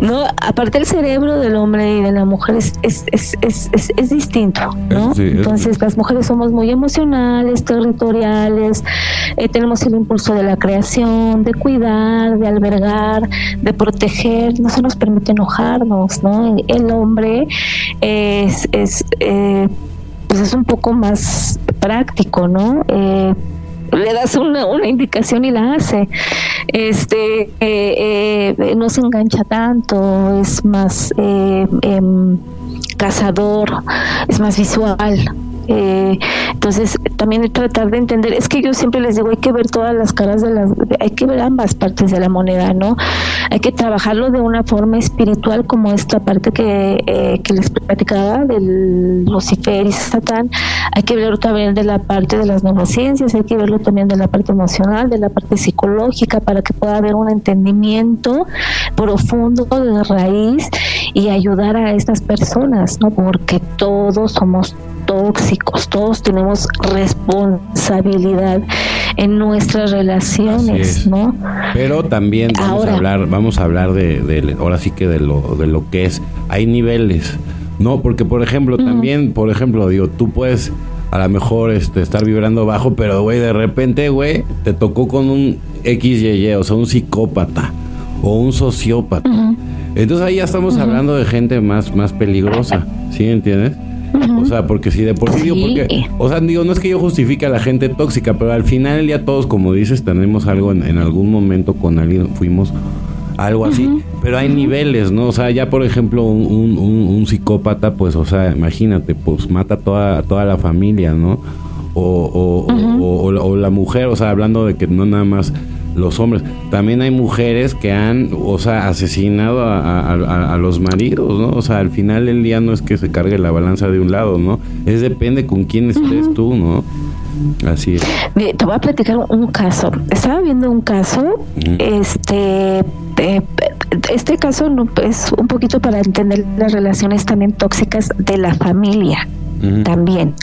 No, aparte el cerebro del hombre y de la mujer es, es, es, es, distinto, ¿no? Entonces las mujeres somos muy emocionales, territoriales, eh, tenemos el impulso de la creación, de cuidar, de albergar, de proteger, no se nos permite enojarnos, ¿no? El hombre es, es eh, pues es un poco más práctico, ¿no? Eh, le das una, una indicación y la hace. Este eh, eh, no se engancha tanto, es más eh, em, cazador, es más visual. Eh, entonces, también tratar de entender, es que yo siempre les digo, hay que ver todas las caras de las, hay que ver ambas partes de la moneda, ¿no? Hay que trabajarlo de una forma espiritual como esta parte que, eh, que les platicaba del Lucifer y Satán, hay que verlo también de la parte de las neurociencias, hay que verlo también de la parte emocional, de la parte psicológica, para que pueda haber un entendimiento profundo de raíz y ayudar a estas personas, ¿no? Porque todos somos tóxicos, todos tenemos responsabilidad en nuestras relaciones, ¿no? Pero también vamos a hablar, vamos a hablar de, ahora sí que de lo, de lo que es, hay niveles, ¿no? Porque por ejemplo, también, por ejemplo, digo, tú puedes a lo mejor este, estar vibrando bajo, pero güey, de repente, güey, te tocó con un XYY, o sea, un psicópata o un sociópata. Entonces ahí ya estamos hablando de gente más, más peligrosa, ¿sí entiendes? O sea, porque si de por sí, digo, porque, o sea, digo, no es que yo justifique a la gente tóxica, pero al final ya todos, como dices, tenemos algo en, algún momento con alguien, fuimos algo así, pero hay niveles, ¿no? O sea, ya por ejemplo, un, un, psicópata, pues, o sea, imagínate, pues mata toda, toda la familia, ¿no? O, o, o, la mujer, o sea, hablando de que no nada más los hombres. También hay mujeres que han, o sea, asesinado a, los maridos, ¿no? O sea, al final del día no es que se cargue la balanza de un lado, ¿no? Es depende con quién estés tú, ¿no? Así es. Te voy a platicar un caso. Estaba viendo un caso, este, este caso no, es un poquito para entender las relaciones también tóxicas de la familia, también.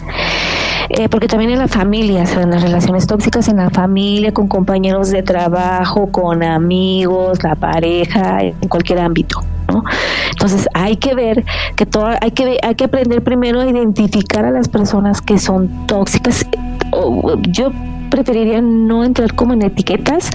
Eh, porque también en la familia, en las relaciones tóxicas en la familia, con compañeros de trabajo, con amigos, la pareja, en cualquier ámbito. ¿no? Entonces hay que ver que todo, hay que hay que aprender primero a identificar a las personas que son tóxicas. Yo preferiría no entrar como en etiquetas,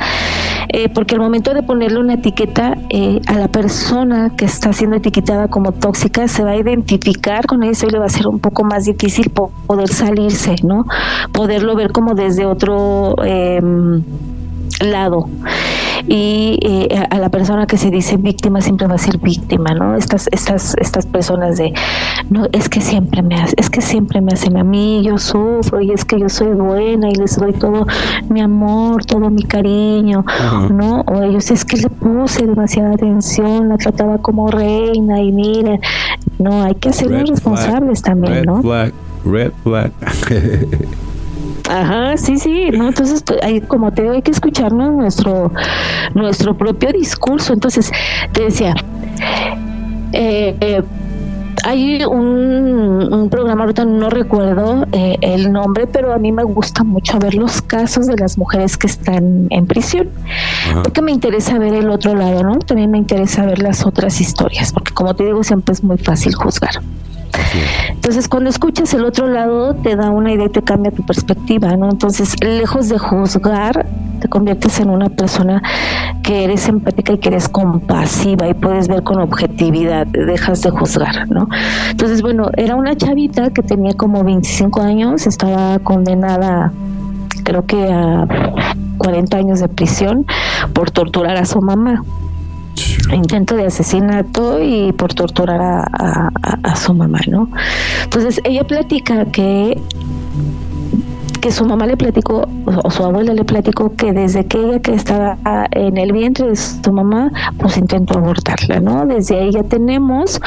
eh, porque al momento de ponerle una etiqueta eh, a la persona que está siendo etiquetada como tóxica se va a identificar con eso y le va a ser un poco más difícil poder salirse, ¿no? Poderlo ver como desde otro em, lado y eh, a la persona que se dice víctima siempre va a ser víctima, ¿no? Estas estas estas personas de no es que siempre me hace, es que siempre me hacen a mí, yo sufro y es que yo soy buena y les doy todo mi amor, todo mi cariño, ¿no? O ellos es que le puse demasiada atención, la trataba como reina y miren, no, hay que hacerlos responsables también, ¿no? red flag. Ajá, sí, sí, no, entonces pues, hay, como te digo, hay que escucharnos nuestro nuestro propio discurso. Entonces, te decía, eh, eh, hay un, programa, ahorita no recuerdo eh, el nombre, pero a mí me gusta mucho ver los casos de las mujeres que están en prisión, porque me interesa ver el otro lado, ¿no? También me interesa ver las otras historias, porque como te digo, siempre es muy fácil juzgar. Entonces, cuando escuchas el otro lado, te da una idea y te cambia tu perspectiva, ¿no? Entonces, lejos de juzgar, te conviertes en una persona que eres empática y que eres compasiva y puedes ver con objetividad, dejas de juzgar, ¿no? Entonces, bueno, era una chavita que tenía como 25 años, estaba condenada, creo que a 40 años de prisión por torturar a su mamá intento de asesinato y por torturar a, a, su mamá, ¿no? Entonces ella platica que que su mamá le platicó, o su abuela le platicó que desde que ella que estaba en el vientre de su mamá, pues intentó abortarla, ¿no? Desde ahí ya tenemos,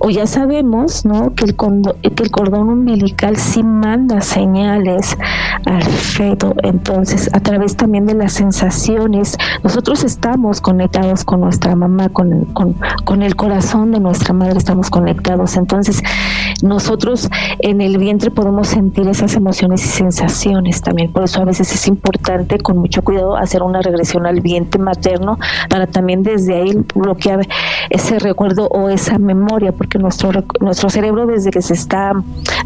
o ya sabemos, ¿no? Que el, que el cordón umbilical sí manda señales al feto, entonces a través también de las sensaciones, nosotros estamos conectados con nuestra mamá, con, con, con el corazón de nuestra madre, estamos conectados, entonces nosotros en el vientre podemos sentir esas emociones y sensaciones también. Por eso a veces es importante con mucho cuidado hacer una regresión al vientre materno para también desde ahí bloquear ese recuerdo o esa memoria, porque nuestro nuestro cerebro desde que se está,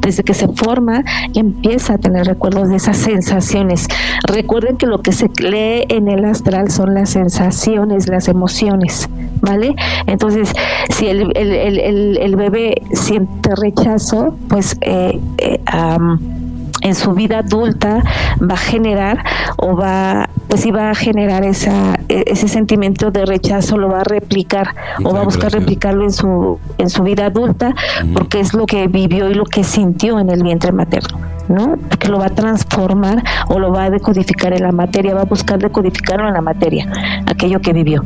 desde que se forma, empieza a tener recuerdos de esas sensaciones. Recuerden que lo que se lee en el astral son las sensaciones, las emociones, ¿vale? Entonces, si el, el, el, bebé siente rechazo, pues eh, eh en su vida adulta va a generar o va pues iba a generar esa e, ese sentimiento de rechazo lo va a replicar o va a buscar replicarlo en su en su vida adulta porque es lo que vivió y lo que sintió en el vientre materno ¿no? Porque lo va a transformar o lo va a decodificar en la materia, va a buscar decodificarlo en la materia, aquello que vivió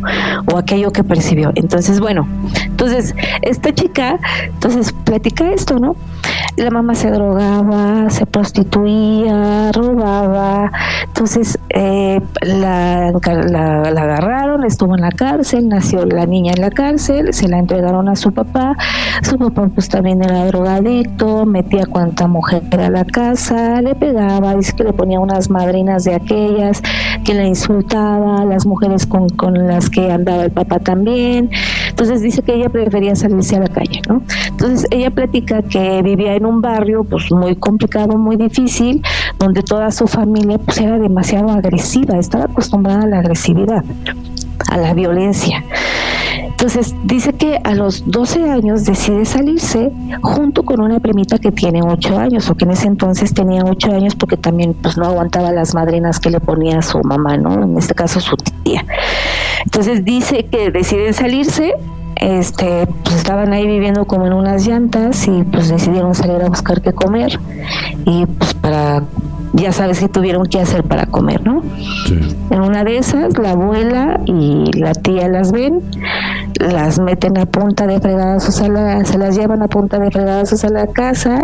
o aquello que percibió. Entonces, bueno, entonces esta chica, entonces platica esto, ¿no? La mamá se drogaba, se prostituía, robaba, entonces eh, la, la, agarraron, estuvo en la cárcel, nació la niña en la cárcel, se la entregaron a su papá, su papá pues también era drogadicto, metía cuanta mujer a la casa, le pegaba, dice que le ponía unas madrinas de aquellas, que la insultaba, las mujeres con, con las que andaba el papá también, entonces dice que ella prefería salirse a la calle, ¿no? Entonces ella platica que vivía en un barrio pues muy complicado, muy difícil, donde toda su familia pues era demasiado agresiva, estaba acostumbrada a la agresividad, a la violencia. Entonces dice que a los 12 años decide salirse junto con una primita que tiene 8 años o que en ese entonces tenía 8 años porque también pues no aguantaba las madrinas que le ponía su mamá, ¿no? En este caso su tía. Entonces dice que deciden salirse este, pues estaban ahí viviendo como en unas llantas y pues decidieron salir a buscar qué comer y pues para ya sabes que tuvieron que hacer para comer, ¿no? En una de esas, la abuela y la tía las ven, las meten a punta de fregadas a la, se las llevan a punta de fregadas a la casa,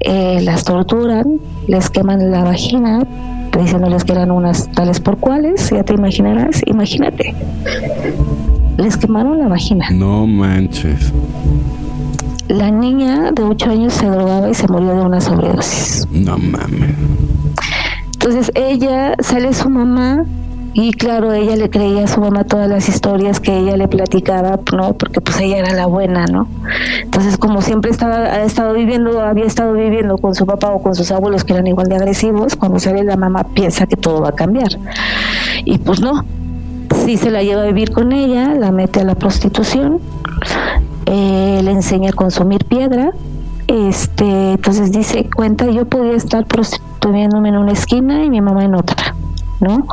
eh, las torturan, les queman la vagina, diciéndoles que eran unas tales por cuales, ya te imaginarás, imagínate. Les quemaron la vagina. No manches. La niña de 8 años se drogaba y se murió de una sobredosis. No mames. Entonces ella sale su mamá Y claro, ella le creía a su mamá todas las historias que ella le platicaba, ¿no? Porque pues ella era la buena, ¿no? Entonces, como siempre estaba, ha estado viviendo, había estado viviendo con su papá o con sus abuelos que eran igual de agresivos, cuando sale la mamá piensa que todo va a cambiar. Y pues no, sí se la lleva a vivir con ella, la mete a la prostitución, eh, le enseña a consumir piedra, este, entonces dice, cuenta, yo podía estar prostituyéndome en una esquina y mi mamá en otra. ¿no?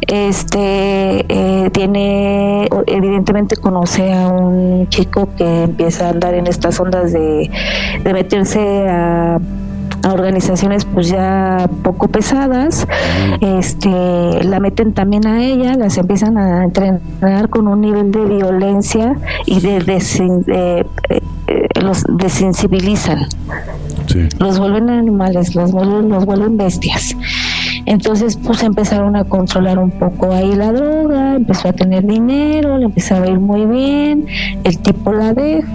Este eh, tiene, evidentemente conoce a un chico que empieza a andar en estas ondas de, de meterse a a organizaciones pues ya poco pesadas, este, la meten también a ella, las empiezan a entrenar con un nivel de violencia y de, eh, eh, los desensibilizan. Los vuelven animales, los vuelven, los vuelven bestias. Entonces, pues empezaron a controlar un poco ahí la droga, empezó a tener dinero, le empezaba a ir muy bien, el tipo la deja,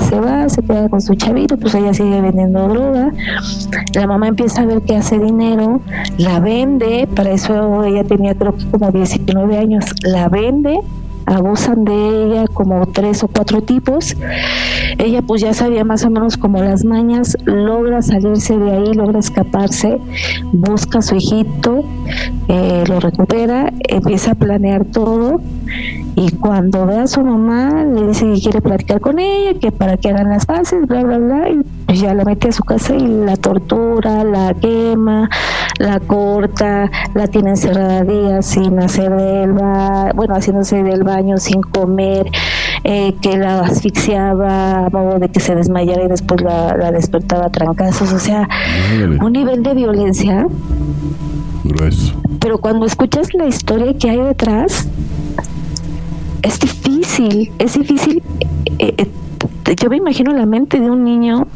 se va, se queda con su chavito, pues ella sigue vendiendo droga, la mamá empieza a ver que hace dinero, la vende, para eso ella tenía creo que como 19 años, la vende abusan de ella como tres o cuatro tipos. Ella pues ya sabía más o menos como las mañas, logra salirse de ahí, logra escaparse, busca a su hijito, eh, lo recupera, empieza a planear todo y cuando ve a su mamá le dice que quiere platicar con ella, que para que hagan las paces, bla, bla, bla, y pues ya la mete a su casa y la tortura, la quema, la corta, la tiene encerrada días sin hacer del baño, bueno, haciéndose del baño sin comer, eh, que la asfixiaba a modo de que se desmayara y después la, la despertaba a trancazos, o sea, un nivel de violencia. Grueso. Pero cuando escuchas la historia que hay detrás, es difícil, es difícil. Eh, eh, yo me imagino la mente de un niño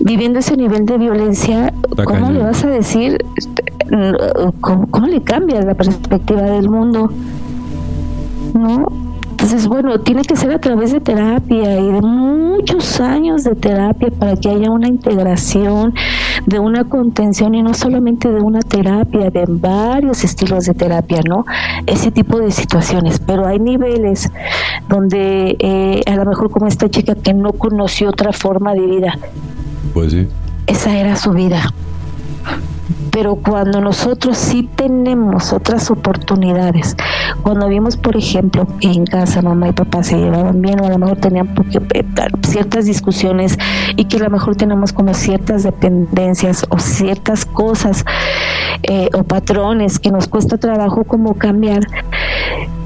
viviendo ese nivel de violencia, ¿cómo le vas a decir? Este, ¿Cómo, le cambia la perspectiva del mundo? ¿No? Entonces, bueno, tiene que ser a través de terapia y de muchos años de terapia para que haya una integración de una contención y no solamente de una terapia, de varios estilos de terapia, ¿no? Ese tipo de situaciones, pero hay niveles donde eh, a lo mejor como esta chica que no conoció otra forma de vida. Pues sí. Esa era su vida pero cuando nosotros sí tenemos otras oportunidades, cuando vimos, por ejemplo, en casa mamá y papá se llevaban bien o a lo mejor tenían eh, ciertas discusiones y que a lo mejor tenemos como ciertas dependencias o ciertas cosas eh, o patrones que nos cuesta trabajo como cambiar,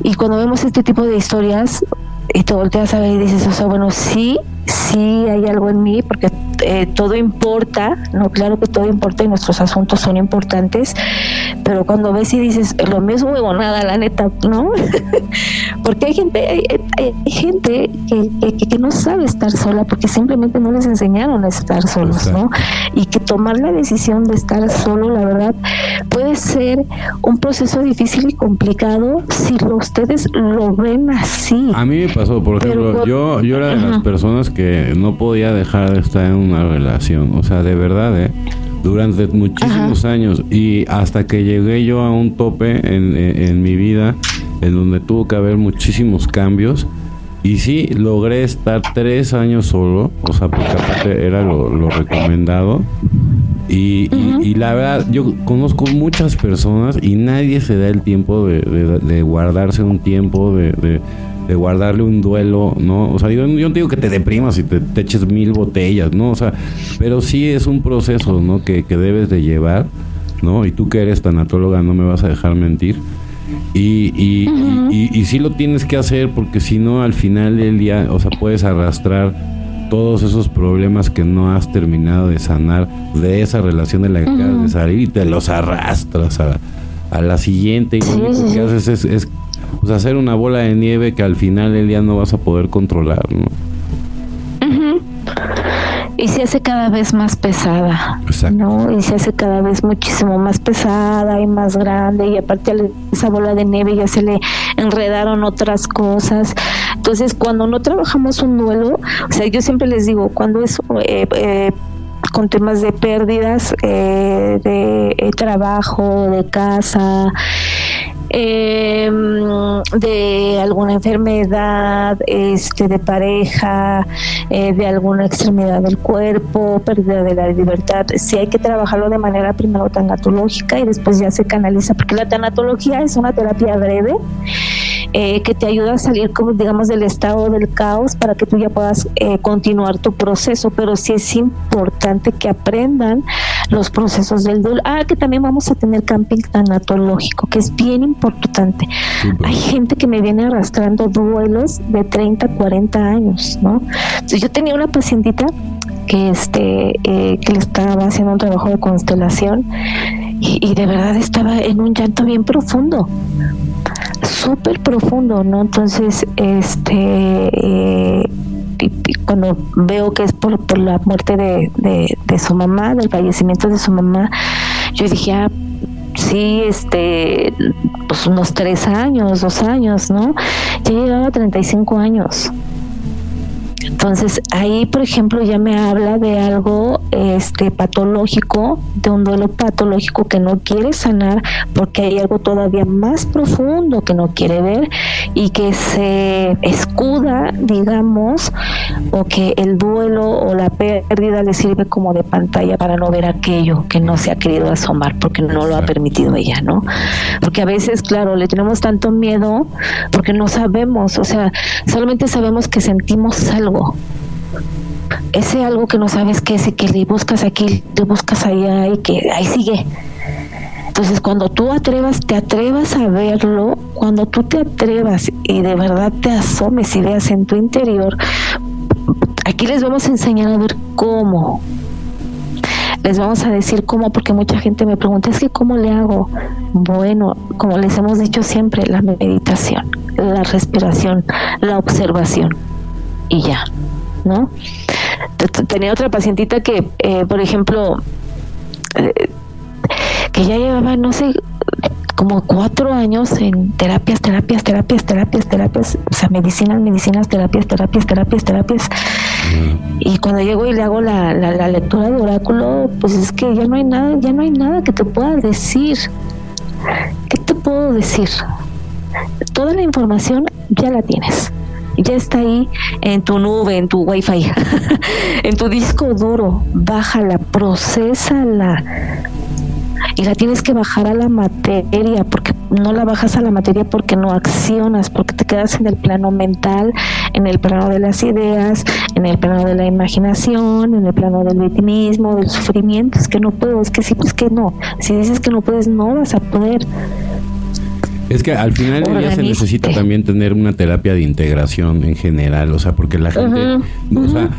y cuando vemos este tipo de historias, y te volteas a ver y dices, o sea, bueno, sí, sí hay algo en mí, porque eh, todo importa, no, claro que todo importa y nuestros asuntos son importantes, pero cuando ves y dices, lo mismo nada la neta, ¿no? porque hay gente, hay, gente que, que, no sabe estar sola porque simplemente no les enseñaron a estar solos, ¿no? Y que tomar la decisión de estar solo, la verdad, puede ser un proceso difícil y complicado si ustedes lo ven así. A mí me pasó, por ejemplo, yo, yo era de las personas que no podía dejar de estar en una relación, o sea, de verdad, ¿eh? durante muchísimos años y hasta que llegué yo a un tope en, en, mi vida en donde tuvo que haber muchísimos cambios y sí logré estar tres años solo o sea porque aparte era lo, recomendado y, y, la verdad yo conozco muchas personas y nadie se da el tiempo de, de guardarse un tiempo de de guardarle un duelo, ¿no? O sea, yo, yo no digo que te deprimas y te, eches mil botellas, ¿no? O sea, pero sí es un proceso, ¿no? Que, que debes de llevar, ¿no? Y tú que eres tanatóloga no me vas a dejar mentir. Y, y, y, y, sí lo tienes que hacer porque si no, al final del día, o sea, puedes arrastrar todos esos problemas que no has terminado de sanar de esa relación de la que acabas de salir y te los arrastras a, a la siguiente y lo único que haces es, es pues hacer una bola de nieve que al final el día no vas a poder controlar, ¿no? Y se hace cada vez más pesada, ¿no? Y se hace cada vez muchísimo más pesada y más grande y aparte a esa bola de nieve ya se le enredaron otras cosas. Entonces, cuando no trabajamos un duelo, o sea, yo siempre les digo, cuando es eh, eh, con temas de pérdidas eh, de trabajo, de casa, eh, de alguna enfermedad, este, de pareja, eh, de alguna extremidad del cuerpo, pérdida de la libertad. Sí hay que trabajarlo de manera primero tanatológica y después ya se canaliza, porque la tanatología es una terapia breve eh, que te ayuda a salir, como digamos, del estado del caos para que tú ya puedas eh, continuar tu proceso. Pero sí es importante que aprendan los procesos del duelo. Ah, que también vamos a tener camping tanatológico, que es bien importante. Hay gente que me viene arrastrando duelos de 30, 40 años, ¿no? Entonces, yo tenía una pacientita que este eh, que le estaba haciendo un trabajo de constelación y, y, de verdad estaba en un llanto bien profundo súper profundo, ¿no? Entonces, este, eh, cuando veo que es por, por la muerte de, su mamá, del fallecimiento de su mamá, yo dije, ah, sí, este, pues unos tres años, dos años, ¿no? Ya llevaba 35 años. Entonces ahí, por ejemplo, ya me habla de algo este patológico, de un duelo patológico que no quiere sanar porque hay algo todavía más profundo que no quiere ver y que se escuda, digamos, o que el duelo o la pérdida le sirve como de pantalla para no ver aquello que no se ha querido asomar porque no lo ha permitido ella, ¿no? Porque a veces, claro, le tenemos tanto miedo porque no sabemos, o sea, solamente sabemos que sentimos algo ese algo que no sabes qué es y que le buscas aquí, le buscas allá y que ahí sigue. Entonces, cuando tú atrevas, te atrevas a verlo, cuando tú te atrevas y de verdad te asomes y veas en tu interior, aquí les vamos a enseñar a ver cómo. Les vamos a decir cómo, porque mucha gente me pregunta, es que ¿cómo le hago? Bueno, como les hemos dicho siempre, la meditación, la respiración, la observación y ya. ¿no? Tenía otra pacientita que, eh, por ejemplo, eh, que ya llevaba, no sé, como cuatro años en terapias, terapias, terapias, terapias, terapias, o sea, medicinas, medicinas, terapias, terapias, terapias, terapias. Y cuando llego y le hago la, la, la, lectura de oráculo, pues es que ya no hay nada, ya no hay nada que te pueda decir. ¿Qué te puedo decir? Toda la información ya la tienes ya está ahí en tu nube, en tu wifi, en tu disco duro. Bájala, procésala. Y la tienes que bajar a la materia, porque no la bajas a la materia porque no accionas, porque te quedas en el plano mental, en el plano de las ideas, en el plano de la imaginación, en el plano del victimismo, del sufrimiento. Es que no puedo, es que sí, pues que no. Si dices que no puedes, no vas a poder. Es que al final ya se necesita también tener una terapia de integración en general, o sea, porque la gente, o sea,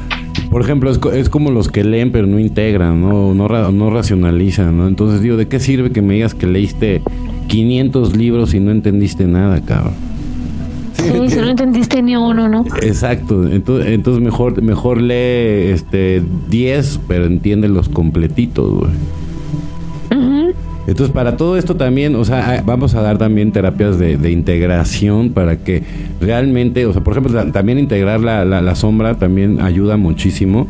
por ejemplo, es, es, como los que leen pero no integran, no, no, no racionalizan, ¿no? Entonces digo, ¿de qué sirve que me digas que leíste 500 libros y no entendiste nada, cabrón? Sí, si no entendiste ni uno, ¿no? Exacto, entonces, entonces mejor, mejor lee este 10, pero entiende los completitos, güey. Entonces, para todo esto también, o sea, vamos a dar también terapias de, de integración para que realmente, o sea, por ejemplo, también integrar la, la, la sombra también ayuda muchísimo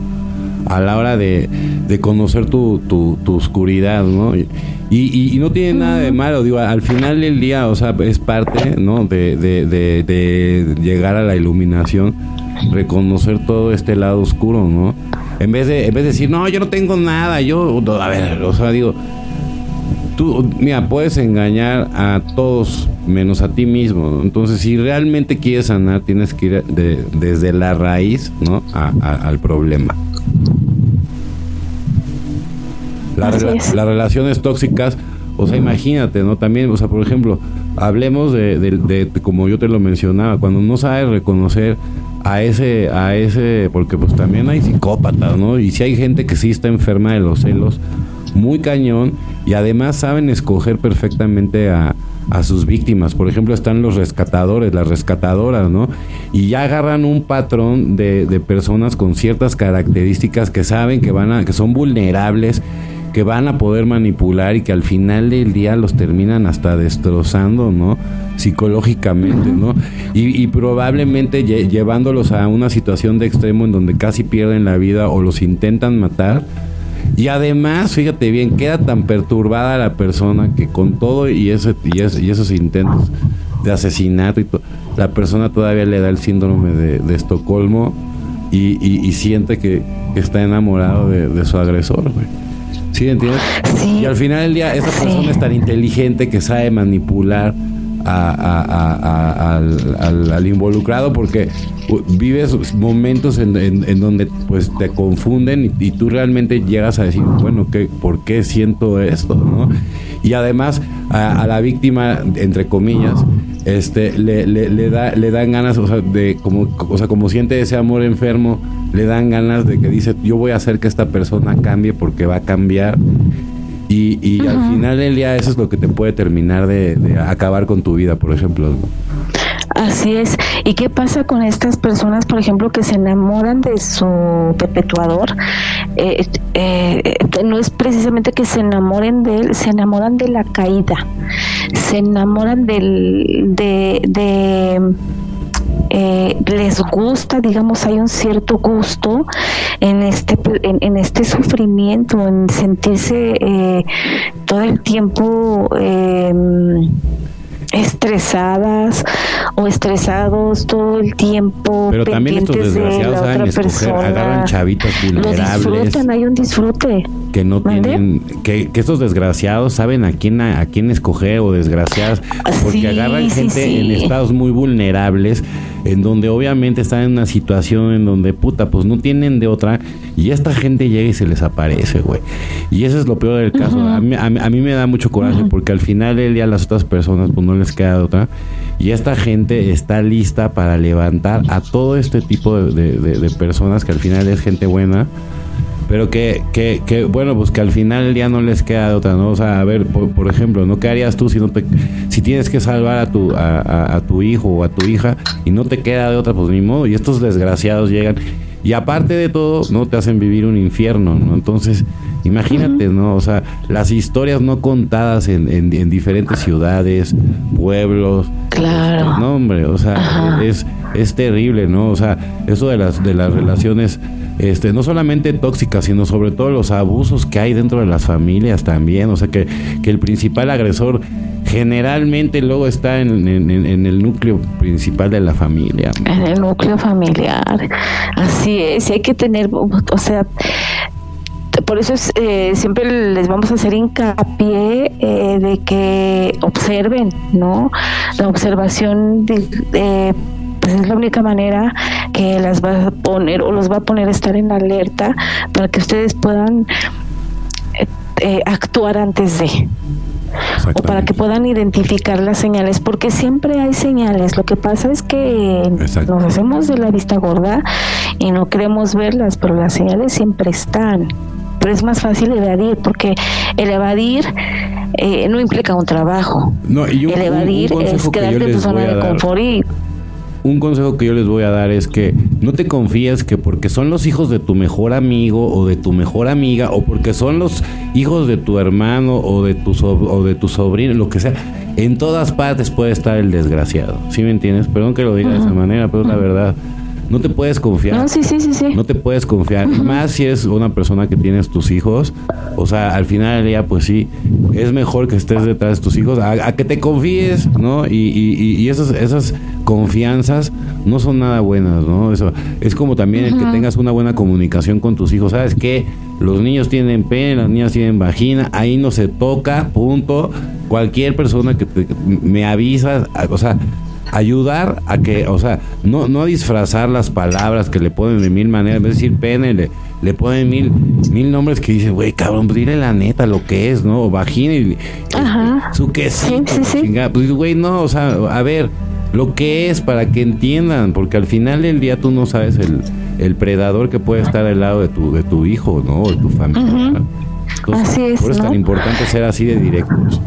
a la hora de, de conocer tu, tu, tu, oscuridad, ¿no? Y, y, y, no tiene nada de malo, digo, al final del día, o sea, es parte, ¿no? De, de, de, de llegar a la iluminación, reconocer todo este lado oscuro, ¿no? En vez de, en vez de decir, no, yo no tengo nada, yo, a ver, o sea, digo, tú, mira, puedes engañar a todos menos a ti mismo. Entonces, si realmente quieres sanar, tienes que ir de, desde la raíz, ¿no? A, a, al problema. La, las relaciones tóxicas, o sea, imagínate, ¿no? También, o sea, por ejemplo, hablemos de, de, de, como yo te lo mencionaba, cuando no sabes reconocer a ese, a ese, porque pues también hay psicópatas, ¿no? Y si hay gente que sí está enferma de los celos, muy cañón y además saben escoger perfectamente a, a sus víctimas. Por ejemplo, están los rescatadores, las rescatadoras, ¿no? Y ya agarran un patrón de, de, personas con ciertas características que saben que van a, que son vulnerables, que van a poder manipular y que al final del día los terminan hasta destrozando, ¿no? Psicológicamente, ¿no? Y, probablemente lle llevándolos a una situación de extremo en donde casi pierden la vida o los intentan matar Y además, fíjate bien, queda tan perturbada la persona que con todo y, ese, y, esos intentos de asesinato, y la persona todavía le da el síndrome de, Estocolmo y, siente que, está enamorado de, su agresor, güey. ¿Sí entiendes? Y al final del día, esa persona es tan inteligente que sabe manipular al, involucrado porque vives momentos en, donde pues te confunden y, tú realmente llegas a decir, bueno, ¿qué, ¿por qué siento esto? Y además a, la víctima, entre comillas, este, le, le, da, le dan ganas, de como, o sea, como siente ese amor enfermo, le dan ganas de que dice, yo voy a hacer que esta persona cambie porque va a cambiar y, al final del día eso es lo que te puede terminar de, acabar con tu vida, por ejemplo. Así es. ¿Y qué pasa con estas personas, por ejemplo, que se enamoran de su perpetuador? Eh, eh, no es precisamente que se enamoren de él, se enamoran de la caída, se enamoran del, de eh, les gusta, digamos, hay un cierto gusto en este, en, este sufrimiento, en sentirse eh, todo el tiempo eh, estresadas o estresados todo el tiempo. Pero también estos desgraciados saben escoger, agarran chavitas vulnerables. Lo disfrutan, hay un disfrute. Que no tienen, que, que, estos desgraciados saben a quién a, quién escoger o desgraciadas, porque agarran gente en estados muy vulnerables, en donde obviamente están en una situación en donde puta, pues no tienen de otra, y esta gente llega y se les aparece, güey. Y eso es lo peor del caso. a, mí, a, mí, me da mucho coraje, porque al final del día las otras personas pues no les queda de otra, y esta gente está lista para levantar a todo este tipo de, personas que al final es gente buena pero que, que, que, bueno, pues que al final ya no les queda de otra, ¿no? O sea, a ver, por, ejemplo, ¿no? ¿Qué harías tú si no te, si tienes que salvar a tu, a, tu hijo o a tu hija y no te queda de otra, pues ni modo, y estos desgraciados llegan y aparte de todo, ¿no? Te hacen vivir un infierno, ¿no? Entonces, imagínate, ¿no? O sea, las historias no contadas en, en, diferentes ciudades, pueblos. Claro. Este, no, hombre, o sea, es, es terrible, ¿no? O sea, eso de las, de las relaciones este, no solamente tóxicas, sino sobre todo los abusos que hay dentro de las familias también. O sea, que, que el principal agresor generalmente luego está en, el núcleo principal de la familia. En el núcleo familiar. Así es, hay que tener, o sea, por eso es, eh, siempre les vamos a hacer hincapié eh, de que observen, ¿no? La observación de, pues es la única manera que las va a poner o los va a poner a estar en alerta para que ustedes puedan eh, actuar antes de o para que puedan identificar las señales, porque siempre hay señales. Lo que pasa es que nos hacemos de la vista gorda y no queremos verlas, pero las señales siempre están. Pero es más fácil evadir, porque el evadir eh, no implica un trabajo. No, y el evadir es quedarte en tu zona de confort y un consejo que yo les voy a dar es que no te confíes que porque son los hijos de tu mejor amigo o de tu mejor amiga o porque son los hijos de tu hermano o de tu, o de tu sobrino, lo que sea, en todas partes puede estar el desgraciado. ¿Sí me entiendes? Perdón que lo diga de esa manera, pero es la verdad no te puedes confiar. No, sí, sí, sí, sí. No te puedes confiar. Más si es una persona que tienes tus hijos. O sea, al final del día, pues sí, es mejor que estés detrás de tus hijos, a, que te confíes, ¿no? Y, y, y, esas, esas confianzas no son nada buenas, ¿no? Eso es como también el que tengas una buena comunicación con tus hijos. ¿Sabes qué? Los niños tienen pene, las niñas tienen vagina, ahí no se toca, punto. Cualquier persona que me avisa, o sea, ayudar a que, o sea, no, no disfrazar las palabras que le ponen de mil maneras, es decir pene, le, le ponen mil, mil nombres que dicen, güey, cabrón, pues dile la neta lo que es, ¿no? Vagina y Ajá. su quesito, sí, sí, sí. pues güey, no, o sea, a ver, lo que es para que entiendan, porque al final del día tú no sabes el, el predador que puede estar al lado de tu, de tu hijo, ¿no? O de tu familia. así es, por eso es tan importante ser así de directos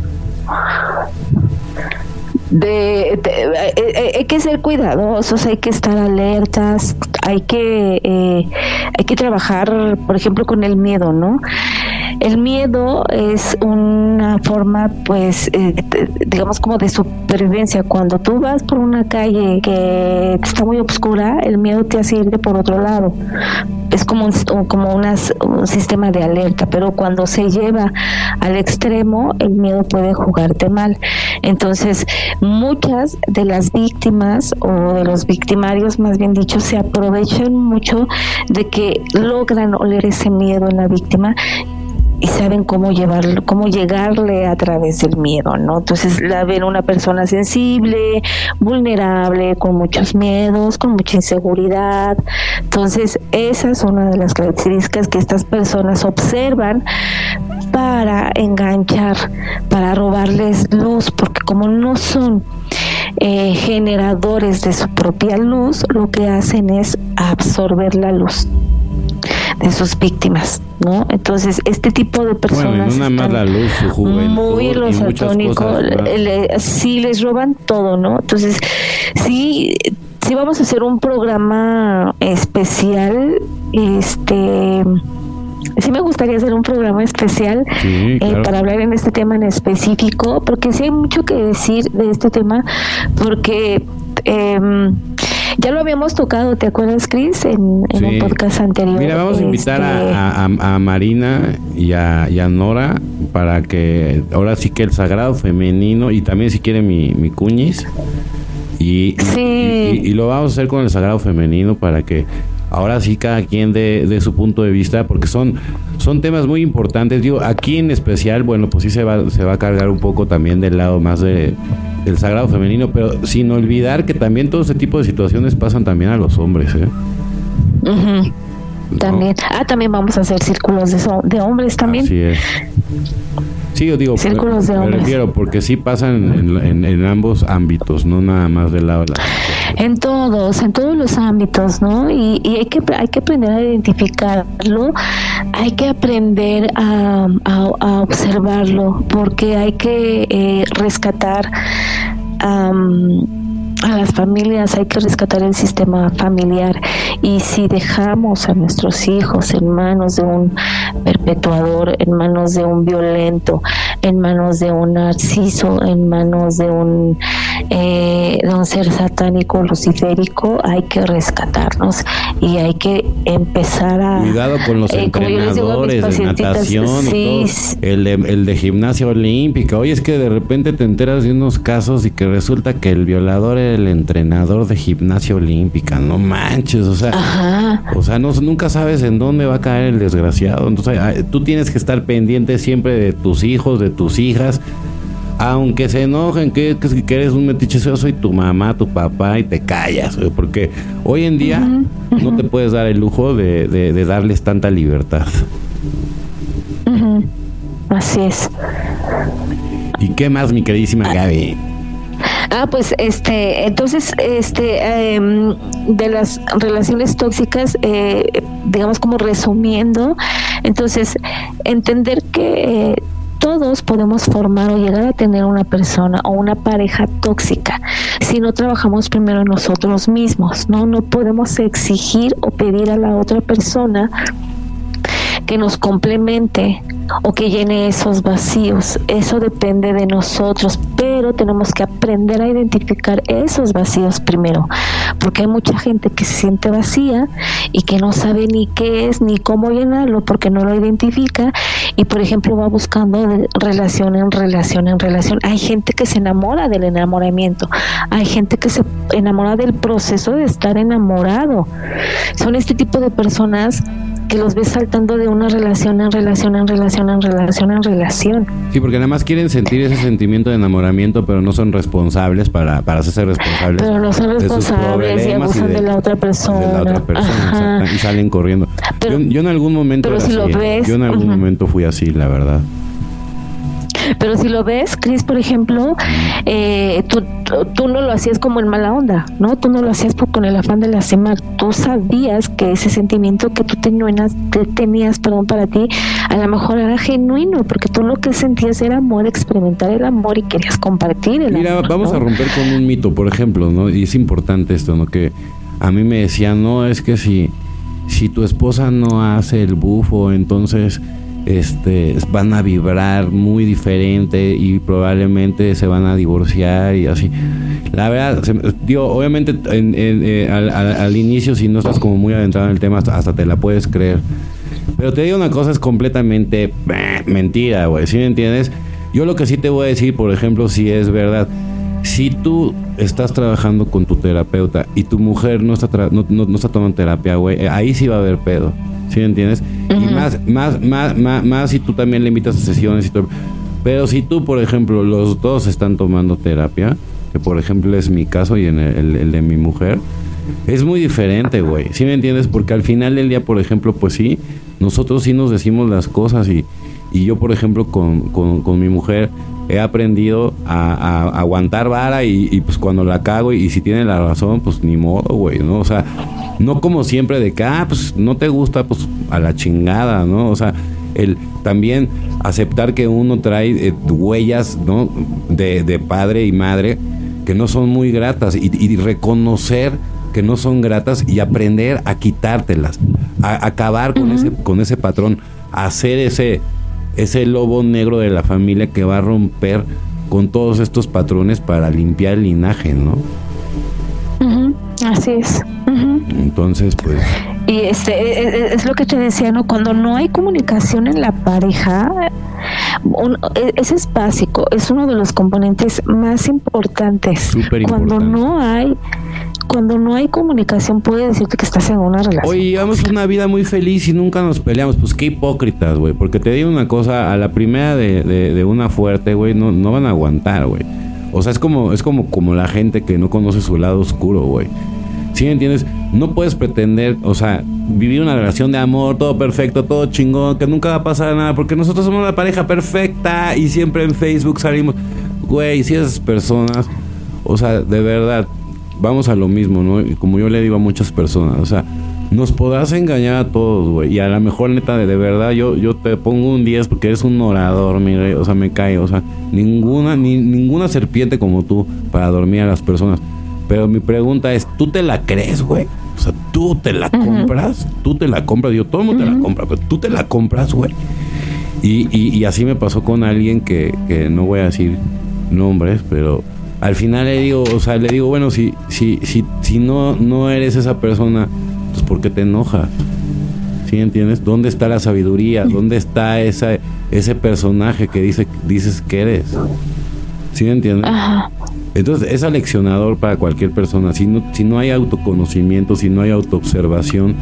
de, eh, eh, hay que ser cuidadosos, hay que estar alertas, hay que eh, hay que trabajar, por ejemplo, con el miedo, ¿no? El miedo es una forma, pues, eh, digamos como de supervivencia. Cuando tú vas por una calle que está muy oscura, el miedo te hace irte por otro lado. Es como un, como un sistema de alerta, pero cuando se lleva al extremo, el miedo puede jugarte mal. Entonces, muchas de las víctimas o de los victimarios, más bien dicho, se aprovechan mucho de que logran oler ese miedo en la víctima y saben cómo llevarlo, cómo llegarle a través del miedo, ¿no? Entonces la ven una persona sensible, vulnerable, con muchos miedos, con mucha inseguridad. Entonces, esa es una de las características que estas personas observan para enganchar, para robarles luz, porque como no son eh, generadores de su propia luz, lo que hacen es absorber la luz de sus víctimas, ¿no? Entonces, este tipo de personas bueno, una mala luz, su juventud muy los atónicos, sí les roban todo, ¿no? Entonces, sí sí vamos a hacer un programa especial este sí me gustaría hacer un programa especial eh, para hablar en este tema en específico, porque sí hay mucho que decir de este tema, porque eh, ya lo habíamos tocado, ¿te acuerdas, Cris? En, un podcast anterior. Mira, vamos a invitar a, este, a, Marina y a, y a, Nora para que ahora sí que el sagrado femenino y también si quiere mi, mi cuñis. Y, y, lo vamos a hacer con el sagrado femenino para que ahora sí cada quien de, de, su punto de vista, porque son, son temas muy importantes. Digo, aquí en especial, bueno, pues sí se va, se va a cargar un poco también del lado más de, del sagrado femenino, pero sin olvidar que también todo ese tipo de situaciones pasan también a los hombres. ¿eh? También. Ah, también vamos a hacer círculos de, de hombres también. Así es. Sí, yo digo, círculos de hombres. me refiero porque sí pasan en, en, ambos ámbitos, no nada más del lado de la en todos, en todos los ámbitos, ¿no? Y, y, hay que hay que aprender a identificarlo, hay que aprender a, a, observarlo, porque hay que eh, rescatar a las familias, hay que rescatar el sistema familiar y si dejamos a nuestros hijos en manos de un perpetuador, en manos de un violento, en manos de un narciso, en manos de un, eh, de un ser satánico luciférico, hay que rescatarnos y hay que empezar a... Cuidado con los eh, entrenadores de natación y todo. El, de, el de gimnasia olímpica. Oye, es que de repente te enteras de unos casos y que resulta que el violador el entrenador de gimnasia olímpica, no manches, o sea, o sea, no, nunca sabes en dónde va a caer el desgraciado, entonces tú tienes que estar pendiente siempre de tus hijos, de tus hijas, aunque se enojen que, que, eres un metiche, soy tu mamá, tu papá y te callas, porque hoy en día no te puedes dar el lujo de, de, darles tanta libertad. Así es. ¿Y qué más, mi queridísima Gaby? Ah, pues este, entonces, este, em, de las relaciones tóxicas, eh, digamos como resumiendo, entonces, entender que eh, todos podemos formar o llegar a tener una persona o una pareja tóxica si no trabajamos primero nosotros mismos, ¿no? No podemos exigir o pedir a la otra persona que nos complemente o que llene esos vacíos. Eso depende de nosotros, pero tenemos que aprender a identificar esos vacíos primero, porque hay mucha gente que se siente vacía y que no sabe ni qué es ni cómo llenarlo porque no lo identifica y por ejemplo va buscando relación en relación en relación. Hay gente que se enamora del enamoramiento, hay gente que se enamora del proceso de estar enamorado. Son este tipo de personas que los ves saltando de una relación en relación en relación en relación en relación. Sí, porque nada más quieren sentir ese sentimiento de enamoramiento, pero no son responsables para, para hacerse responsables. Pero no son responsables y abusan de, la otra persona. De la otra persona, y salen corriendo. yo, en algún momento... Pero si lo ves, yo en algún momento fui así, la verdad. Pero si lo ves, Chris, por ejemplo, eh, tú, tú, no lo hacías como en mala onda, ¿no? Tú no lo hacías con el afán de lastimar. Tú sabías que ese sentimiento que tú tenías, tenías perdón, para ti, a lo mejor era genuino, porque tú lo que sentías era amor, experimentar el amor y querías compartir el Mira, vamos a romper con un mito, por ejemplo, ¿no? Y es importante esto, ¿no? Que a mí me decían, no, es que si, si tu esposa no hace el bufo, entonces este, van a vibrar muy diferente y probablemente se van a divorciar y así. La verdad, digo, obviamente eh, al, inicio si no estás como muy adentrado en el tema hasta, te la puedes creer. Pero te digo una cosa, es completamente mentira, güey, ¿sí me entiendes? Yo lo que sí te voy a decir, por ejemplo, si es verdad, si tú estás trabajando con tu terapeuta y tu mujer no está, no, no, está tomando terapia, güey, eh, ahí sí va a haber pedo. ¿Sí me entiendes? Y más, más, más, más, más si tú también le invitas a sesiones y todo. Pero si tú, por ejemplo, los dos están tomando terapia, que por ejemplo es mi caso y en el, el de mi mujer, es muy diferente, güey. ¿Sí me entiendes? Porque al final del día, por ejemplo, pues sí, nosotros sí nos decimos las cosas y, y yo, por ejemplo, con, con, mi mujer he aprendido a, aguantar vara y, pues cuando la cago y, si tiene la razón, pues ni modo, güey, ¿no? O sea, no como siempre de que, ah, pues no te gusta, pues a la chingada, ¿no? O sea, el también aceptar que uno trae eh, huellas, ¿no? De, de, padre y madre que no son muy gratas y, reconocer que no son gratas y aprender a quitártelas, a, acabar con, ese, con ese patrón, hacer ese ese lobo negro de la familia que va a romper con todos estos patrones para limpiar el linaje, ¿no? Así es. Entonces, pues. Y este e, e, e, es, lo que te decía, ¿no? Cuando no hay comunicación en la pareja, ese es básico, es uno de los componentes más importantes. Cuando no hay cuando no hay comunicación puede decirte que estás en una relación. Oye, llevamos una vida muy feliz y nunca nos peleamos. Pues qué hipócritas, güey. Porque te digo una cosa, a la primera de, de, una fuerte, güey, no, no van a aguantar, güey. O sea, es como, es como, como la gente que no conoce su lado oscuro, güey. ¿Sí me entiendes? No puedes pretender, o sea, vivir una relación de amor, todo perfecto, todo chingón, que nunca va a pasar nada, porque nosotros somos la pareja perfecta y siempre en Facebook salimos. Güey, si esas personas, o sea, de verdad, vamos a lo mismo, ¿no? Y como yo le digo a muchas personas, o sea, nos podrás engañar a todos, güey. Y a lo mejor, neta, de, verdad, yo, yo te pongo un 10 porque eres un orador, mire, o sea, me cae. O sea, ninguna, ni, ninguna serpiente como tú para dormir a las personas. Pero mi pregunta es, ¿tú te la crees, güey? O sea, ¿tú te la compras? ¿Tú te la compras? Yo, todo el mundo te la compra, pero ¿tú te la compras, güey? Y, y, y, así me pasó con alguien que, que no voy a decir nombres, pero al final le digo, o sea, le digo, bueno, si, si, si, si no, no eres esa persona, pues ¿por qué te enojas? ¿Sí entiendes? ¿Dónde está la sabiduría? ¿Dónde está esa, ese personaje que dice, dices que eres? ¿Sí entiendes? Entonces es aleccionador para cualquier persona. Si no, si no hay autoconocimiento, si no hay autoobservación,